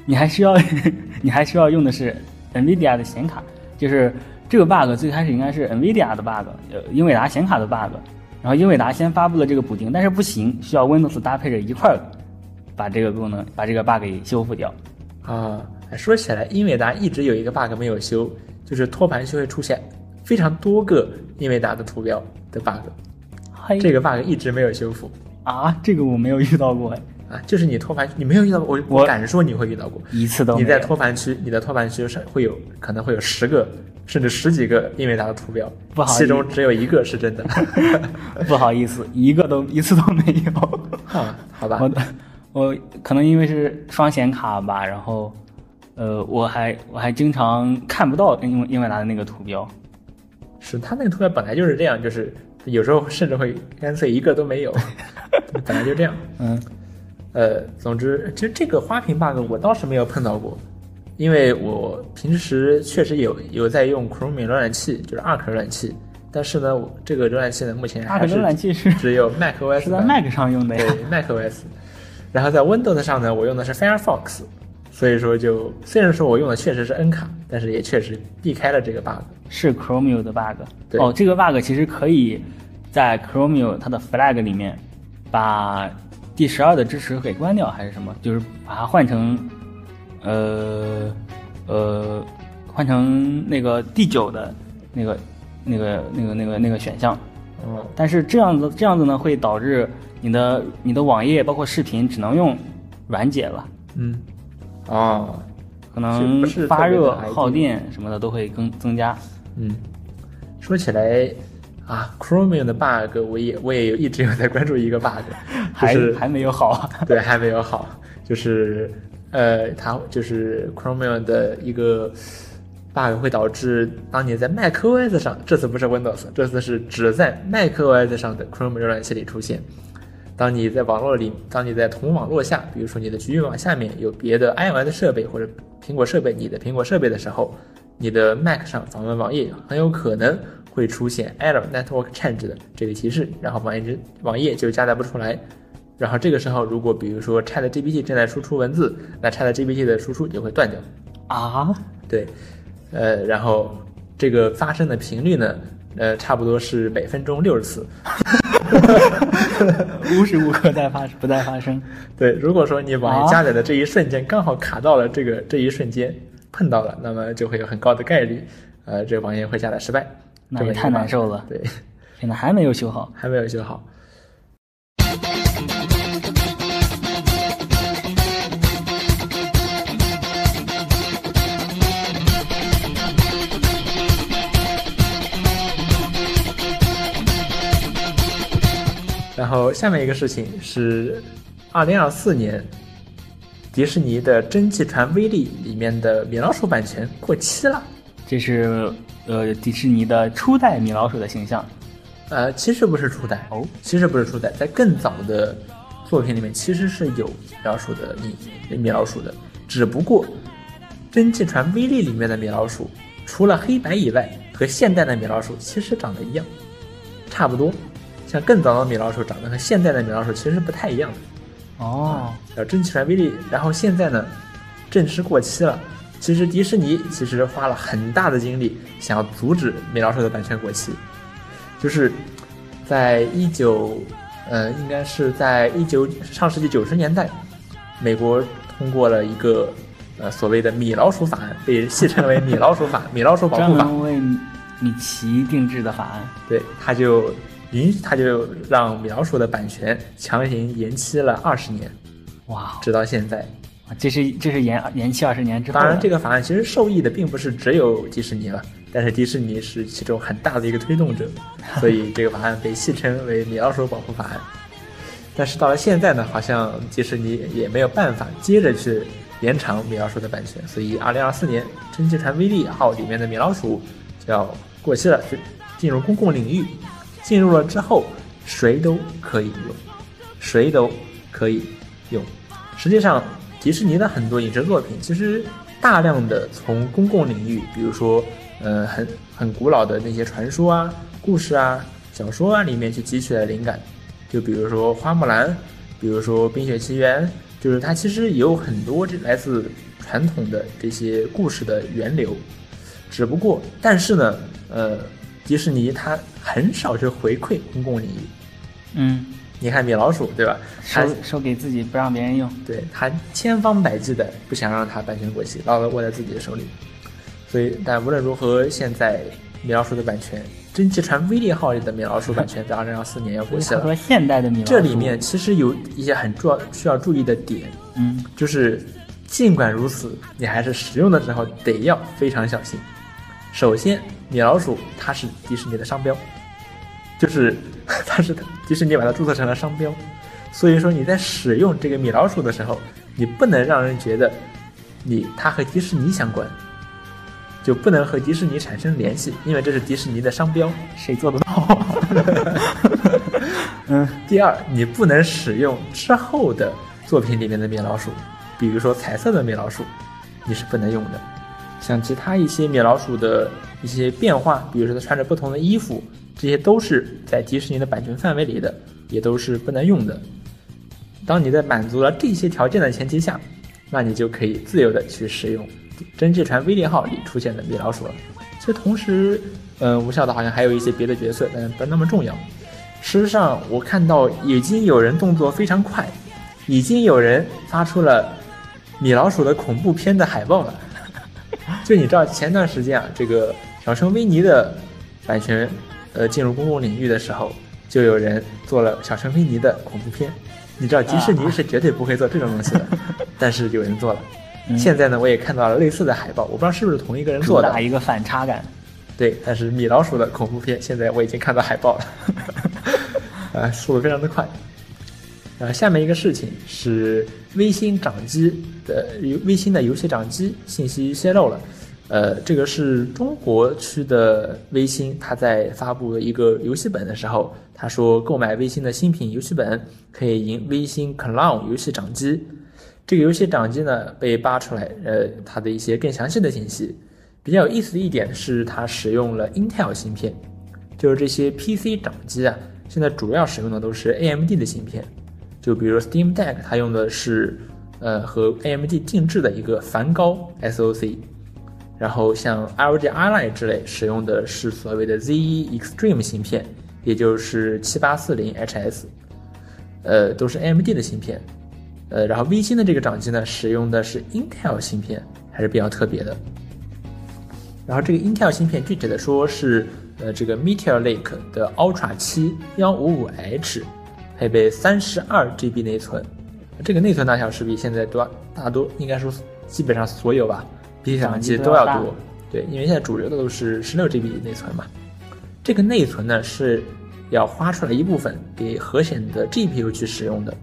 你还需要 *laughs* 你还需要用的是 NVIDIA 的显卡，就是这个 bug 最开始应该是 NVIDIA 的 bug，呃，英伟达显卡的 bug，然后英伟达先发布了这个补丁，但是不行，需要 Windows 搭配着一块儿。把这个功能，把这个 bug 给修复掉啊！说起来，英伟达一直有一个 bug 没有修，就是托盘就会出现非常多个英伟达的图标的 bug，这个 bug 一直没有修复啊！这个我没有遇到过啊！就是你托盘，你没有遇到过，我我敢说你会遇到过一次都。你在托盘区，你的托盘区上会有可能会有十个甚至十几个英伟达的图标，不好其中只有一个是真的。*laughs* 不好意思，一个都一次都没有。*laughs* 哈，好吧。我可能因为是双显卡吧，然后，呃，我还我还经常看不到英英伟达的那个图标，是它那个图标本来就是这样，就是有时候甚至会干脆一个都没有，*laughs* 本来就这样。嗯，呃，总之，其实这个花屏 bug 我倒是没有碰到过，因为我平时确实有有在用 Chrome 浏览器，就是 Arc 浏览器，但是呢，我这个浏览器呢目前还是浏览器是只有 macOS 是在 Mac 上用的呀，对 macOS。然后在 Windows 上呢，我用的是 Firefox，所以说就虽然说我用的确实是 N 卡，但是也确实避开了这个 bug。是 Chromium 的 bug。对。哦，这个 bug 其实可以在 Chromium 它的 flag 里面把第十二的支持给关掉，还是什么？就是把它换成呃呃换成那个第九的那个那个那个那个那个选项。嗯。但是这样子这样子呢，会导致。你的你的网页包括视频只能用软解了，嗯，哦，可能发热耗电什么的都会更增加，嗯，说起来啊，Chromium 的 bug 我也我也有一直有在关注一个 bug，还还没有好，*laughs* 对，还没有好，就是呃，它就是 Chromium 的一个 bug 会导致当你在 macOS 上，这次不是 Windows，这次是只在 macOS 上的 Chrome 浏览器里出现。当你在网络里，当你在同网络下，比如说你的局域网下面有别的 iOS 设备或者苹果设备，你的苹果设备的时候，你的 Mac 上访问网页很有可能会出现 Error Network Change 的这个提示，然后网页网页就加载不出来。然后这个时候，如果比如说 ChatGPT 正在输出文字，那 ChatGPT 的输出就会断掉。啊，对，呃，然后这个发生的频率呢？呃，差不多是每分钟六十次，无时无刻在发不在发生。对，如果说你网页加载的这一瞬间刚好卡到了这个这一瞬间碰到了，那么就会有很高的概率，呃，这个网页会下载失败。那也太难受了。对，现在还没有修好，还没有修好。然后下面一个事情是，二零二四年，迪士尼的《蒸汽船威力》里面的米老鼠版权过期了。这是呃迪士尼的初代米老鼠的形象。呃，其实不是初代哦，其实不是初代，在更早的作品里面其实是有米老鼠的米米老鼠的，只不过《蒸汽船威力》里面的米老鼠除了黑白以外，和现代的米老鼠其实长得一样，差不多。像更早的米老鼠长得和现在的米老鼠其实是不太一样的，哦，叫蒸汽船威力。然后现在呢，正式过期了。其实迪士尼其实花了很大的精力，想要阻止米老鼠的版权过期。就是在一九，呃，应该是在一九上世纪九十年代，美国通过了一个呃所谓的米老鼠法案，被戏称为米老鼠法、米老鼠保护法，为米奇定制的法案。对，他就。允他就让米老鼠的版权强行延期了二十年，哇，直到现在。这是这是延延期二十年之后。当然，这个法案其实受益的并不是只有迪士尼了，但是迪士尼是其中很大的一个推动者，所以 *laughs* 这个法案被戏称为“米老鼠保护法案”。但是到了现在呢，好像迪士尼也没有办法接着去延长米老鼠的版权，所以二零二四年蒸汽船威力号里面的米老鼠就要过期了，进入公共领域。进入了之后，谁都可以用，谁都可以用。实际上。迪士尼的很多影视作品其实大量的从公共领域，比如说，呃，很很古老的那些传说啊、故事啊、小说啊里面去汲取了灵感。就比如说《花木兰》，比如说《冰雪奇缘》，就是它其实有很多这来自传统的这些故事的源流。只不过，但是呢，呃，迪士尼它很少去回馈公共领域。嗯。你看米老鼠，对吧？收收给自己，不让别人用。对他千方百计的不想让它版权过期，牢牢握在自己的手里。所以，但无论如何，现在米老鼠的版权，蒸汽船威力号里的米老鼠版权在二零二四年要过期了。和现代的米老鼠，这里面其实有一些很重要需要注意的点。嗯，就是尽管如此，你还是使用的时候得要非常小心。首先，米老鼠它是迪士尼的商标。就是，它是迪士尼把它注册成了商标，所以说你在使用这个米老鼠的时候，你不能让人觉得你它和迪士尼相关，就不能和迪士尼产生联系，因为这是迪士尼的商标，谁做得到？*laughs* 嗯。第二，你不能使用之后的作品里面的米老鼠，比如说彩色的米老鼠，你是不能用的。像其他一些米老鼠的一些变化，比如说它穿着不同的衣服。这些都是在迪士尼的版权范围里的，也都是不能用的。当你在满足了这些条件的前提下，那你就可以自由的去使用《真纪传威利号》里出现的米老鼠了。其实同时，嗯，无效的好像还有一些别的角色，但不那么重要。事实上，我看到已经有人动作非常快，已经有人发出了米老鼠的恐怖片的海报了。*laughs* 就你知道，前段时间啊，这个小熊维尼的版权。呃，进入公共领域的时候，就有人做了小熊维尼的恐怖片。你知道迪士尼是绝对不会做这种东西的，*laughs* 但是有人做了。现在呢，我也看到了类似的海报，我不知道是不是同一个人做的。打一个反差感。对，但是米老鼠的恐怖片，现在我已经看到海报了。*laughs* 啊，速度非常的快。呃，下面一个事情是微星掌机的微星的游戏掌机信息泄露了。呃，这个是中国区的微星，他在发布一个游戏本的时候，他说购买微星的新品游戏本可以赢微星 Clown 游戏掌机。这个游戏掌机呢被扒出来，呃，它的一些更详细的信息。比较有意思的一点是，它使用了 Intel 芯片，就是这些 PC 掌机啊，现在主要使用的都是 AMD 的芯片。就比如 Steam Deck，它用的是呃和 AMD 定制的一个梵高 SoC。然后像 LG Ally 之类使用的是所谓的 Z1 Extreme 芯片，也就是七八四零 HS，呃，都是 AMD 的芯片。呃，然后微星的这个掌机呢，使用的是 Intel 芯片，还是比较特别的。然后这个 Intel 芯片具体的说是，呃，这个 Meteor Lake 的 Ultra 七幺五五 H，配备三十二 GB 内存，这个内存大小是比现在多大多，应该说基本上所有吧。比掌机都要多，对，因为现在主流的都是十六 GB 内存嘛。这个内存呢是要花出来一部分给核显的 GPU 去使用的，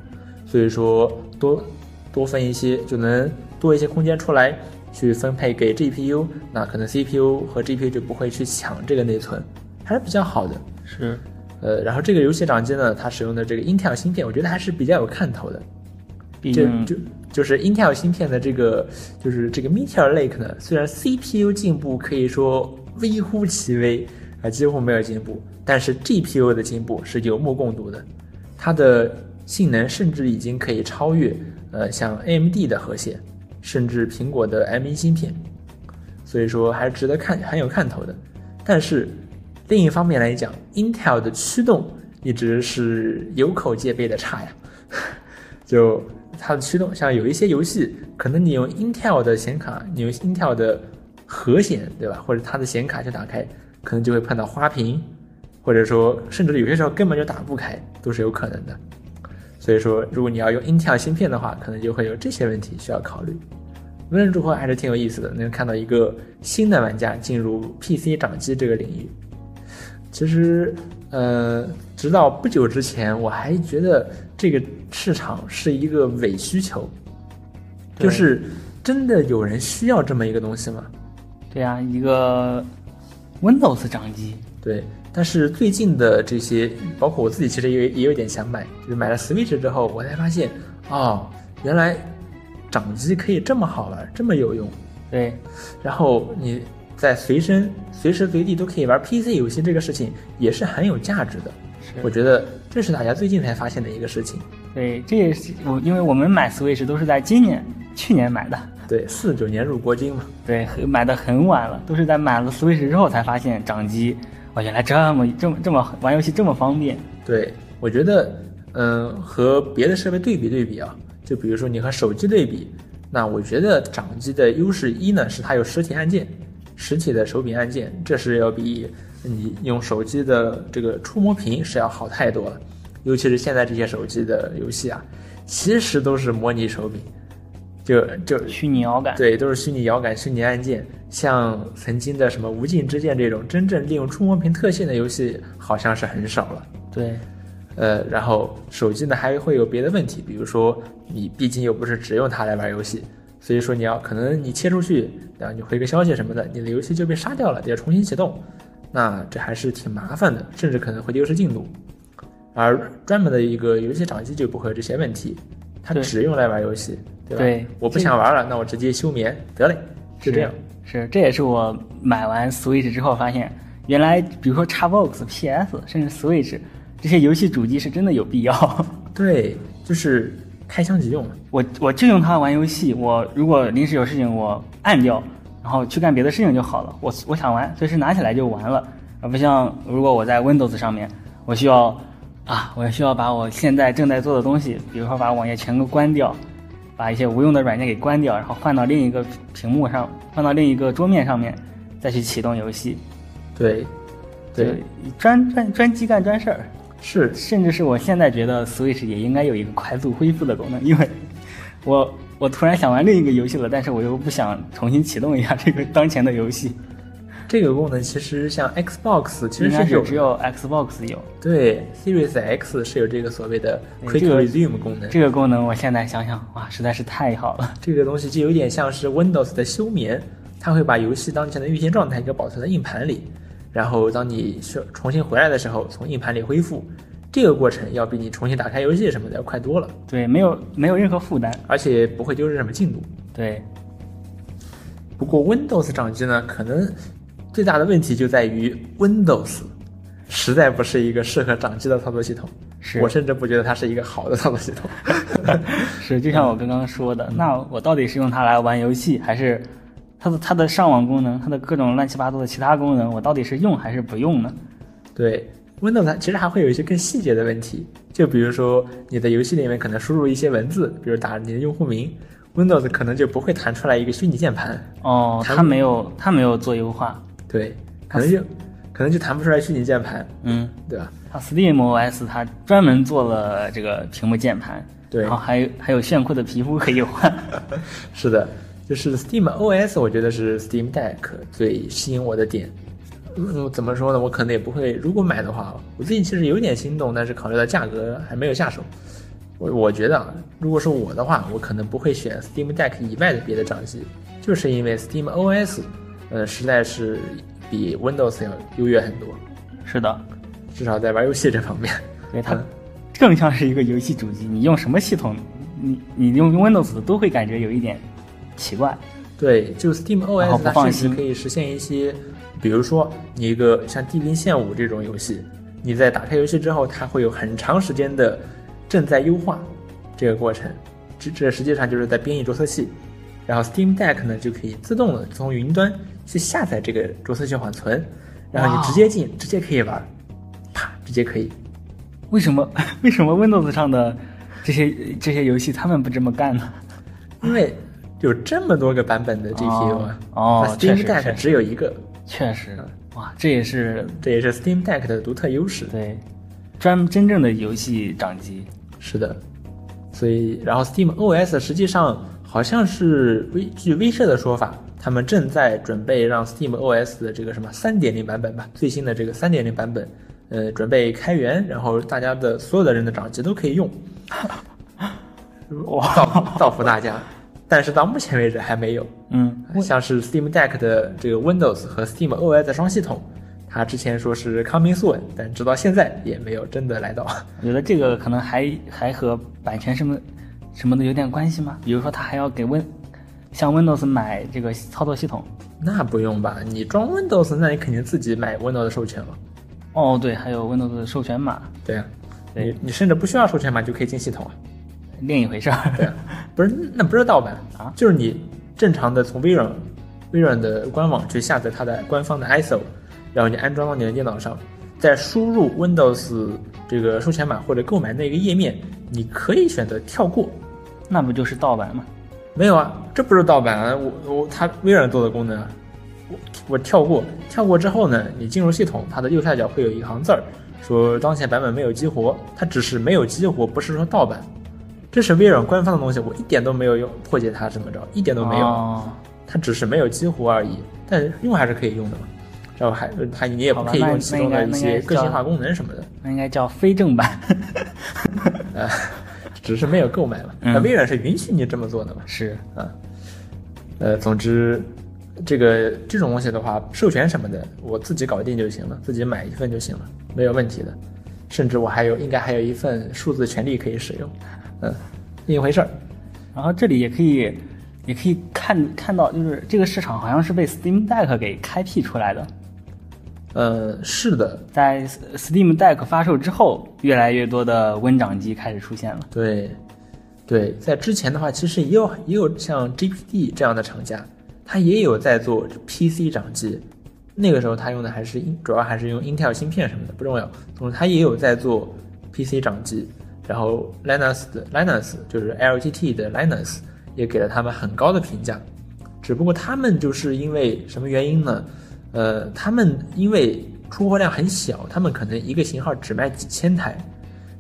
所以说多多分一些就能多一些空间出来去分配给 GPU，那可能 CPU 和 GPU 就不会去抢这个内存，还是比较好的。是，呃，然后这个游戏掌机呢，它使用的这个 Intel 芯片，我觉得还是比较有看头的。就就就是 Intel 芯片的这个，就是这个 Meteor Lake 呢，虽然 CPU 进步可以说微乎其微啊，几乎没有进步，但是 GPU 的进步是有目共睹的，它的性能甚至已经可以超越呃像 AMD 的核显，甚至苹果的 M1 芯片，所以说还是值得看，很有看头的。但是另一方面来讲，Intel 的驱动一直是有口皆碑的差呀，*laughs* 就。它的驱动，像有一些游戏，可能你用 Intel 的显卡，你用 Intel 的核显，对吧？或者它的显卡去打开，可能就会碰到花屏，或者说甚至有些时候根本就打不开，都是有可能的。所以说，如果你要用 Intel 芯片的话，可能就会有这些问题需要考虑。无论如何，还是挺有意思的，能看到一个新的玩家进入 PC 掌机这个领域。其实，呃，直到不久之前，我还觉得这个市场是一个伪需求，就是真的有人需要这么一个东西吗？对呀、一个 Windows 掌机，对，但是最近的这些，包括我自己，其实也也有点想买，就是买了 Switch 之后，我才发现，哦，原来掌机可以这么好玩，这么有用。对然后你在随身随时随地都可以玩 PC 游戏，这个事情也是很有价值的。是我觉得这是大家最近才发现的一个事情。对，这也是我，因为我们买 Switch 都是在今年、去年买的，对，四九年入国金嘛。对，买的很晚了，都是在买了 Switch 之后才发现掌机，哇，原来这么这么这么玩游戏这么方便。对，我觉得，嗯，和别的设备对比对比啊，就比如说你和手机对比，那我觉得掌机的优势一呢是它有实体按键，实体的手柄按键，这是要比你用手机的这个触摸屏是要好太多了。尤其是现在这些手机的游戏啊，其实都是模拟手柄，就就虚拟摇杆，对，都是虚拟摇杆、虚拟按键。像曾经的什么《无尽之剑》这种真正利用触摸屏特性的游戏，好像是很少了。对呃，然后手机呢还会有别的问题，比如说你毕竟又不是只用它来玩游戏，所以说你要可能你切出去，然后你回个消息什么的，你的游戏就被杀掉了，得要重新启动，那这还是挺麻烦的，甚至可能会丢失进度。而专门的一个游戏掌机就不会有这些问题，它只用来玩游戏，对吧？对我不想玩了，那我直接休眠得嘞，就这样。是，这也是我买完 Switch 之后发现，原来比如说 Xbox、PS 甚至 Switch 这些游戏主机是真的有必要。*laughs* 对，就是开箱即用。我我就用它玩游戏，我如果临时有事情我按掉，然后去干别的事情就好了。我我想玩，随时拿起来就玩了，而不像如果我在 Windows 上面，我需要啊，我需要把我现在正在做的东西，比如说把网页全都关掉，把一些无用的软件给关掉，然后换到另一个屏幕上，换到另一个桌面上面，再去启动游戏。对，对，专专专机干专事儿。是甚至是我现在觉得 Switch 也应该有一个快速恢复的功能，因为我我突然想玩另一个游戏了，但是我又不想重新启动一下这个当前的游戏，这个功能，其实像 Xbox 其实是只有 Xbox 有对，Series X 是有这个所谓的 Quick Resume 功能，这个功能。我现在想想，哇，实在是太好了。这个东西就有点像是 Windows 的休眠，它会把游戏当前的运行状态给保存在硬盘里，然后当你需重新回来的时候，从硬盘里恢复。这个过程要比你重新打开游戏什么的要快多了，对，没有没有任何负担。而且不会丢失什么进度。对，不过 Windows 掌机呢，可能最大的问题就在于 Windows 实在不是一个适合掌机的操作系统。是我甚至不觉得它是一个好的操作系统。*laughs* 是，就像我刚刚说的，*laughs* 那我到底是用它来玩游戏，还是它的它的上网功能，它的各种乱七八糟的其他功能，我到底是用还是不用呢？对，Windows 它其实还会有一些更细节的问题，就比如说你的游戏里面可能输入一些文字，比如打你的用户名，Windows 可能就不会弹出来一个虚拟键盘，哦，它它没有它没有做优化，对，可能就可能就弹不出来虚拟键盘，嗯。对吧？它 Steam OS 它专门做了这个屏幕键盘，对然后还有还有炫酷的皮肤可以换，*laughs* 是的，就是 Steam OS，我觉得是 Steam Deck 最吸引我的点。嗯，怎么说呢？我可能也不会，如果买的话，我最近其实有点心动，但是考虑到价格还没有下手。我我觉得啊，如果是我的话，我可能不会选 Steam Deck 以外的别的掌机，就是因为 Steam OS，呃，实在是比 Windows 要优越很多，是的，至少在玩游戏这方面。*laughs* 对它嗯更像是一个游戏主机，你用什么系统，你你用 Windows 的都会感觉有一点奇怪，对，就 Steam OS 不它甚至放心可以实现一些，比如说你一个像《地平线五》这种游戏，你在打开游戏之后，它会有很长时间的正在优化这个过程，这这实际上就是在编译着色器，然后 Steam Deck 呢就可以自动的从云端去下载这个着色器缓存，然后你直接进，直接可以玩，啪，直接可以。*laughs* 为什么为什么 Windows 上的这些这些游戏他们不这么干呢？因为有这么多个版本的 GPU 啊，哦 Steam Deck 只有一个，确实，哇，这也是这也是 Steam Deck 的独特优势。对，专真正的游戏掌机。是的，所以然后 Steam OS 实际上好像是微据微社的说法，他们正在准备让 Steam OS 的这个什么三点零版本吧，最新的这个三点零版本，呃，准备开源，然后大家的所有的人的掌机都可以用，*laughs* 哇，造造福大家。但是到目前为止还没有，嗯，像是 Steam Deck 的这个 Windows 和 Steam OS 双系统，它之前说是 coming soon，但直到现在也没有真的来到。我觉得这个可能还还和版权什么什么的有点关系吗？比如说他还要给 Win 向 Windows 买这个操作系统。那不用吧？你装 Windows，那你肯定自己买 Windows 的授权了。哦，对，还有 Windows 的授权码，对呀、对你你甚至不需要授权码就可以进系统啊。另一回事儿。*laughs* 不是，那不是盗版啊就是你正常的从微软微软的官网去下载它的官方的 ISO，然后你安装到你的电脑上，再输入 Windows 这个授权码或者购买那个页面，你可以选择跳过。那不就是盗版吗？没有啊，这不是盗版啊，我我它微软做的功能啊，我我跳过，跳过之后呢，你进入系统，它的右下角会有一行字儿，说当前版本没有激活，它只是没有激活，不是说盗版，这是微软官方的东西，我一点都没有用破解它怎么着，一点都没有，哦。它只是没有激活而已，但是用还是可以用的嘛，然后还它你也不可以用其中的一些个性化功能什么的，那应该叫非正版。*laughs* 只是没有购买嘛，嗯。那微软是允许你这么做的嘛。是，啊，呃，总之，这个这种东西的话，授权什么的，我自己搞定就行了，自己买一份就行了，没有问题的。甚至我还有，应该还有一份数字权利可以使用，嗯，一回事儿。然后这里也可以也可以看看到，就是这个市场好像是被 Steam Deck 给开辟出来的。呃，是的，在 Steam Deck 发售之后，越来越多的 Win 掌机开始出现了。对，对，在之前的话，其实也有也有像 GPD 这样的厂家，它也有在做 PC 掌机。那个时候它用的还是主要还是用 Intel 芯片什么的，不重要。总之，它也有在做 PC 掌机。然后 Linus 的 Linus 就是 LTT 的 Linus，也给了他们很高的评价。只不过他们就是因为什么原因呢？呃，他们因为出货量很小，他们可能一个型号只卖几千台，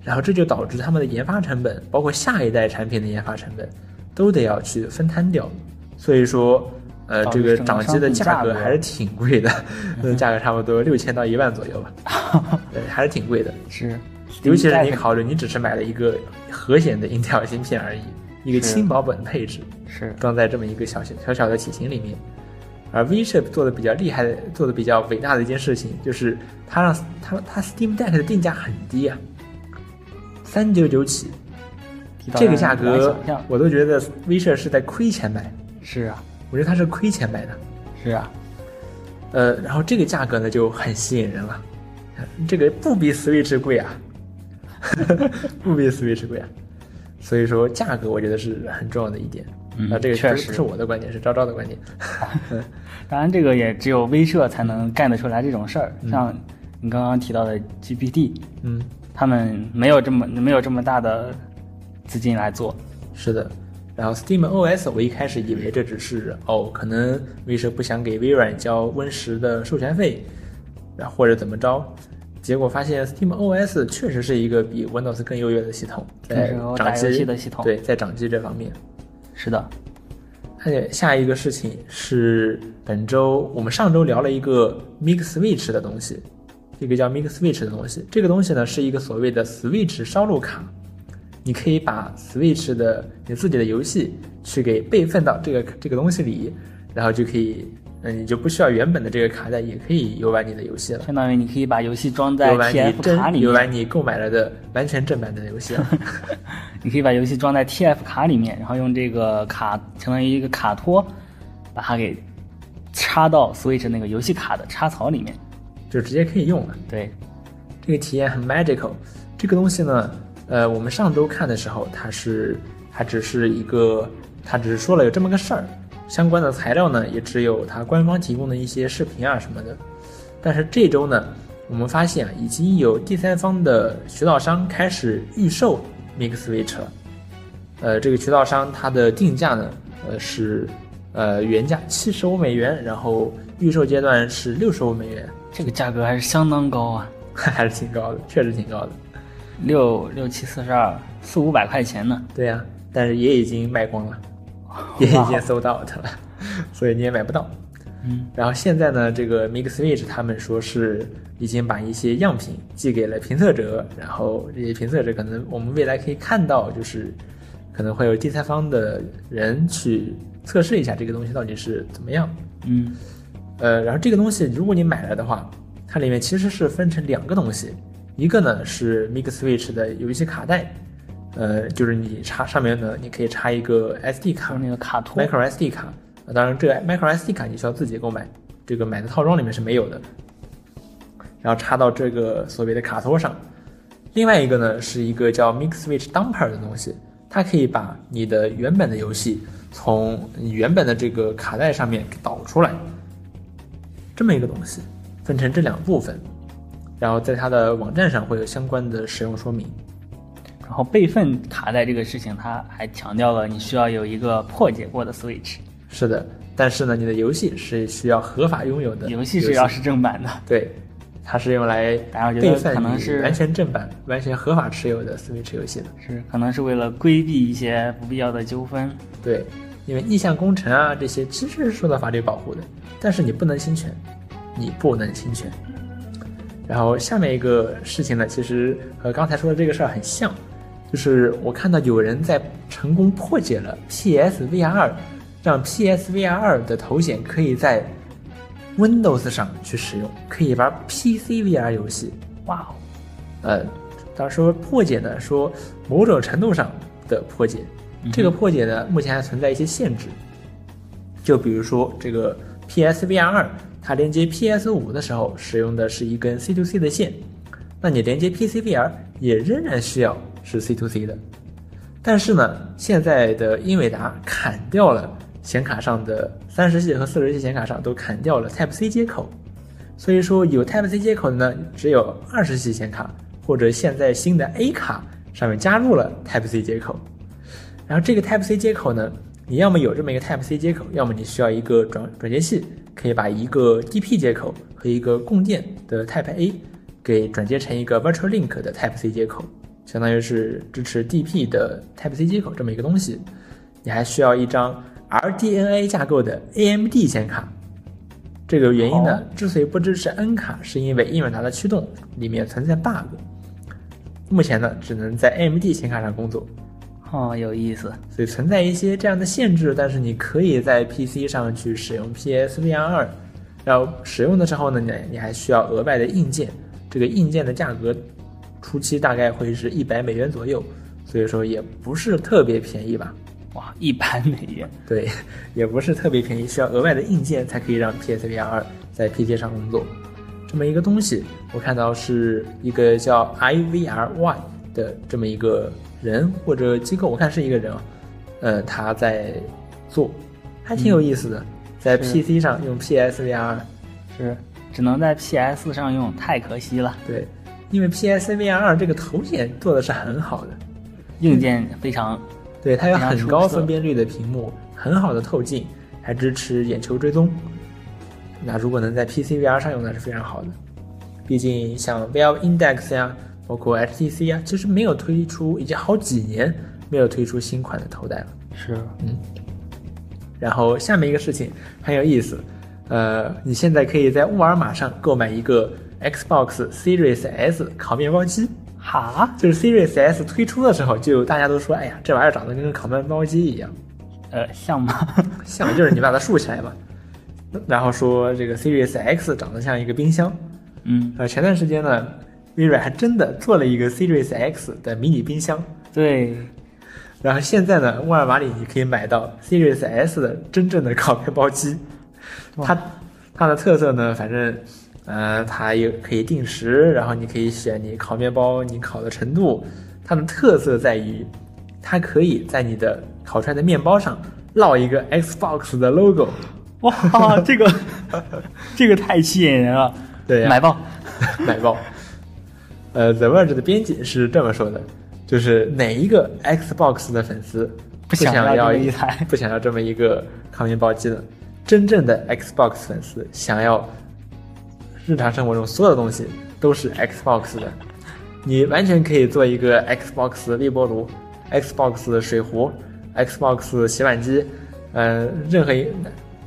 然后这就导致他们的研发成本，包括下一代产品的研发成本，都得要去分摊掉。所以说，呃，这个掌机的价格还是挺贵的，*laughs* 呃，价格差不多六千到一万左右吧，*laughs* 对，还是挺贵的。是，尤其是你考虑，你只是买了一个核显的 Intel 芯片而已，一个轻薄本配置，是装在这么一个小小小小的体型里面。而 V-Ship 做的比较厉害的、做的比较伟大的一件事情，就是它让它它 Steam Deck 的定价很低啊，三九九起，这个价格我都觉得 V-Ship 是在亏钱买，是啊我觉得它是亏钱买的。是啊，呃，然后这个价格呢就很吸引人了，这个不比 Switch 贵啊，*laughs* 不比 Switch 贵啊，所以说价格我觉得是很重要的一点。嗯啊，这个确实不是我的观点，是昭昭的观点。*laughs* 当然这个也只有威社才能干得出来这种事儿。像你刚刚提到的 GPT，嗯，他们没有这么没有这么大的资金来做。是的。然后 Steam OS 我一开始以为这只是哦，可能威社不想给微软交 Win 十的授权费，然后或者怎么着。结果发现 Steam OS 确实是一个比 Windows 更优越的系统，在掌机的系统对，在掌机这方面。是的，而且下一个事情是本周我们上周聊了一个 Mix Switch 的东西，这个叫 Mix Switch 的东西。这个东西呢是一个所谓的 Switch 烧录卡，你可以把 Switch 的你自己的游戏去给备份到这个这个东西里，然后就可以，嗯，你就不需要原本的这个卡带，也可以游玩你的游戏了。相当于你可以把游戏装在 TF 卡里面，游玩你购买了的完全正版的游戏了。*laughs* 你可以把游戏装在 TF 卡里面，然后用这个卡相当于一个卡托，把它给插到 Switch 那个游戏卡的插槽里面。就直接可以用了。对，这个体验很 magical。这个东西呢，呃，我们上周看的时候，它是它只是一个，它只是说了有这么个事儿，相关的材料呢也只有它官方提供的一些视频啊什么的。但是这周呢，我们发现啊，已经有第三方的渠道商开始预售 Mix Switch 了。呃，这个渠道商它的定价呢，呃是呃原价七十五美元，然后预售阶段是六十五美元。这个价格还是相当高啊，*laughs* 还是挺高的，确实挺高的。六六七四十二，四五百块钱呢。对呀、但是也已经卖光了，*laughs* 也已经 *laughs* sold out 了，所以你也买不到。嗯，然后现在呢，这个 Mix Switch 他们说是已经把一些样品寄给了评测者，然后这些评测者可能我们未来可以看到，就是可能会有第三方的人去测试一下这个东西到底是怎么样。嗯，呃，然后这个东西如果你买了的话，它里面其实是分成两个东西，一个呢是 Mix Switch 的游戏卡带，呃，就是你插上面的你可以插一个 SD 卡那个卡托。micro SD 卡，啊当然这个 micro SD 卡你需要自己购买，这个买的套装里面是没有的。然后插到这个所谓的卡托上。另外一个呢是一个叫 Mix Switch Dumper 的东西，它可以把你的原本的游戏从你原本的这个卡带上面给导出来，这么一个东西，分成这两部分。然后在它的网站上会有相关的使用说明。然后备份卡带这个事情，它还强调了你需要有一个破解过的 Switch，是的，但是呢，你的游戏是需要合法拥有的，游戏是要是正版的。对，它是用来但我觉得备份你可能是完全正版、完全合法持有的 Switch 游戏的。是，可能是为了规避一些不必要的纠纷。对，因为意向工程啊这些其实是受到法律保护的，但是你不能侵权，你不能侵权。然后下面一个事情呢，其实和刚才说的这个事儿很像，就是我看到有人在成功破解了 PSVR 二，让 PSVR 二的头显可以在 Windows 上去使用，可以玩 PC VR 游戏。哇哦，呃，他说破解呢，说某种程度上的破解，这个破解呢，目前还存在一些限制。就比如说这个 PSVR 二，它连接 PS 五的时候使用的是一根 C to C 的线，那你连接 PCVR 也仍然需要是 C to C 的。但是呢，现在的英伟达砍掉了显卡上的三十系和四十系显卡上都砍掉了 Type C 接口，所以说有 Type C 接口的呢，只有二十系显卡或者现在新的 A 卡上面加入了 Type C 接口。然后这个 Type C 接口呢，你要么有这么一个 Type C 接口，要么你需要一个转转接器，可以把一个 DP 接口和一个供电的 Type A 给转接成一个 Virtual Link 的 Type C 接口，相当于是支持 DP 的 Type C 接口这么一个东西。你还需要一张 RDNA 架构的 AMD 显卡。这个原因呢哦，之所以不支持 N 卡，是因为英伟达的驱动里面存在 bug。目前呢，只能在 AMD 显卡上工作。哦，有意思。所以存在一些这样的限制，但是你可以在 PC 上去使用 PSVR 二，然后使用的时候呢，你你还需要额外的硬件，这个硬件的价格初期大概会是一百美元左右，所以说也不是特别便宜吧？哇，一百美元。对，也不是特别便宜，需要额外的硬件才可以让 PSVR 二在 PC 上工作。这么一个东西，我看到是一个叫 IVRY 的这么一个人或者机构，我看是一个人啊，呃，他在做，还挺有意思的，在 PC 上用 PSVR，是，只能在 PS 上用，太可惜了。对，因为 PSVR 二这个头显做的是很好的，硬件非常对，它有很高分辨率的屏幕，很好的透镜，还支持眼球追踪。那如果能在 PC VR 上用，那是非常好的。毕竟像 Valve Index 呀，包括 HTC 呀，其实没有推出，已经好几年没有推出新款的头戴了。是嗯然后下面一个事情很有意思，呃，你现在可以在沃尔玛上购买一个 Xbox Series S 烤面包机。哈，就是 Series S 推出的时候，就大家都说，哎呀，这玩意儿长得跟个烤面包机一样。呃，像吗？*laughs* 像就是你把它竖起来嘛，然后说这个 Series X 长得像一个冰箱。嗯，呃，前段时间呢，微软还真的做了一个 Series X 的迷你冰箱。对，然后现在呢，沃尔玛里你可以买到 Series S 的真正的烤面包机。它它的特色呢，反正呃，它也可以定时，然后你可以选你烤面包你烤的程度。它的特色在于，它可以在你的烤出来的面包上烙一个 Xbox 的 logo。哇，这个 *laughs* 这个太吸引人了，对呀买爆。*laughs* 买爆。呃，The Verge 的编辑是这么说的，就是哪一个 Xbox 的粉丝不想想要一台不想要这么一个烤面包机呢？真正的 Xbox 粉丝想要日常生活中所有的东西都是 Xbox 的。你完全可以做一个 Xbox 微波炉、Xbox 水壶、Xbox 洗碗机，嗯，任何一，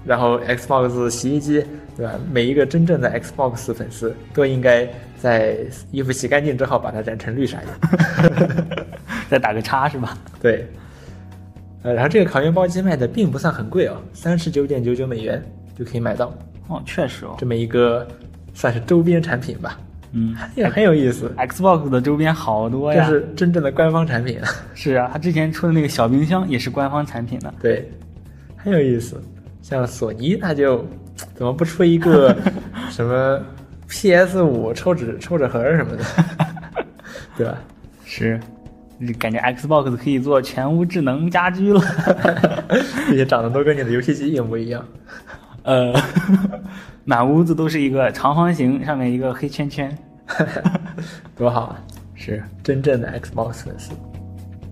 然后 Xbox 洗衣机，对吧？每一个真正的 Xbox 粉丝都应该在衣服洗干净之后把它染成绿色颜，再打个叉是吧？对。呃，然后这个烤面包机卖的并不算很贵哦，三十九点九九美元就可以买到。哦，确实哦，这么一个算是周边产品吧。嗯，*laughs* 也很有意思。Xbox 的周边好多呀这。是真正的官方产品。*laughs* 是啊，他之前出的那个小冰箱也是官方产品的。对，很有意思。像索尼，它就怎么不出一个 *laughs* 什么 PS 五抽纸抽纸盒什么的，对吧？是，你感觉 Xbox 可以做全屋智能家居了。并且长得都跟你的游戏机一模一样。呃，*laughs* 满屋子都是一个长方形，上面一个黑圈圈，*laughs* 多好啊！是真正的 Xbox 粉丝。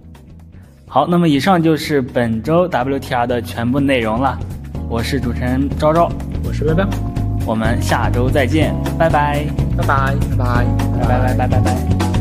*laughs* 好，那么以上就是本周 WTR 的全部内容了。我是主持人昭昭，我是微微，我们下周再见，拜拜拜拜拜拜拜拜拜拜拜拜。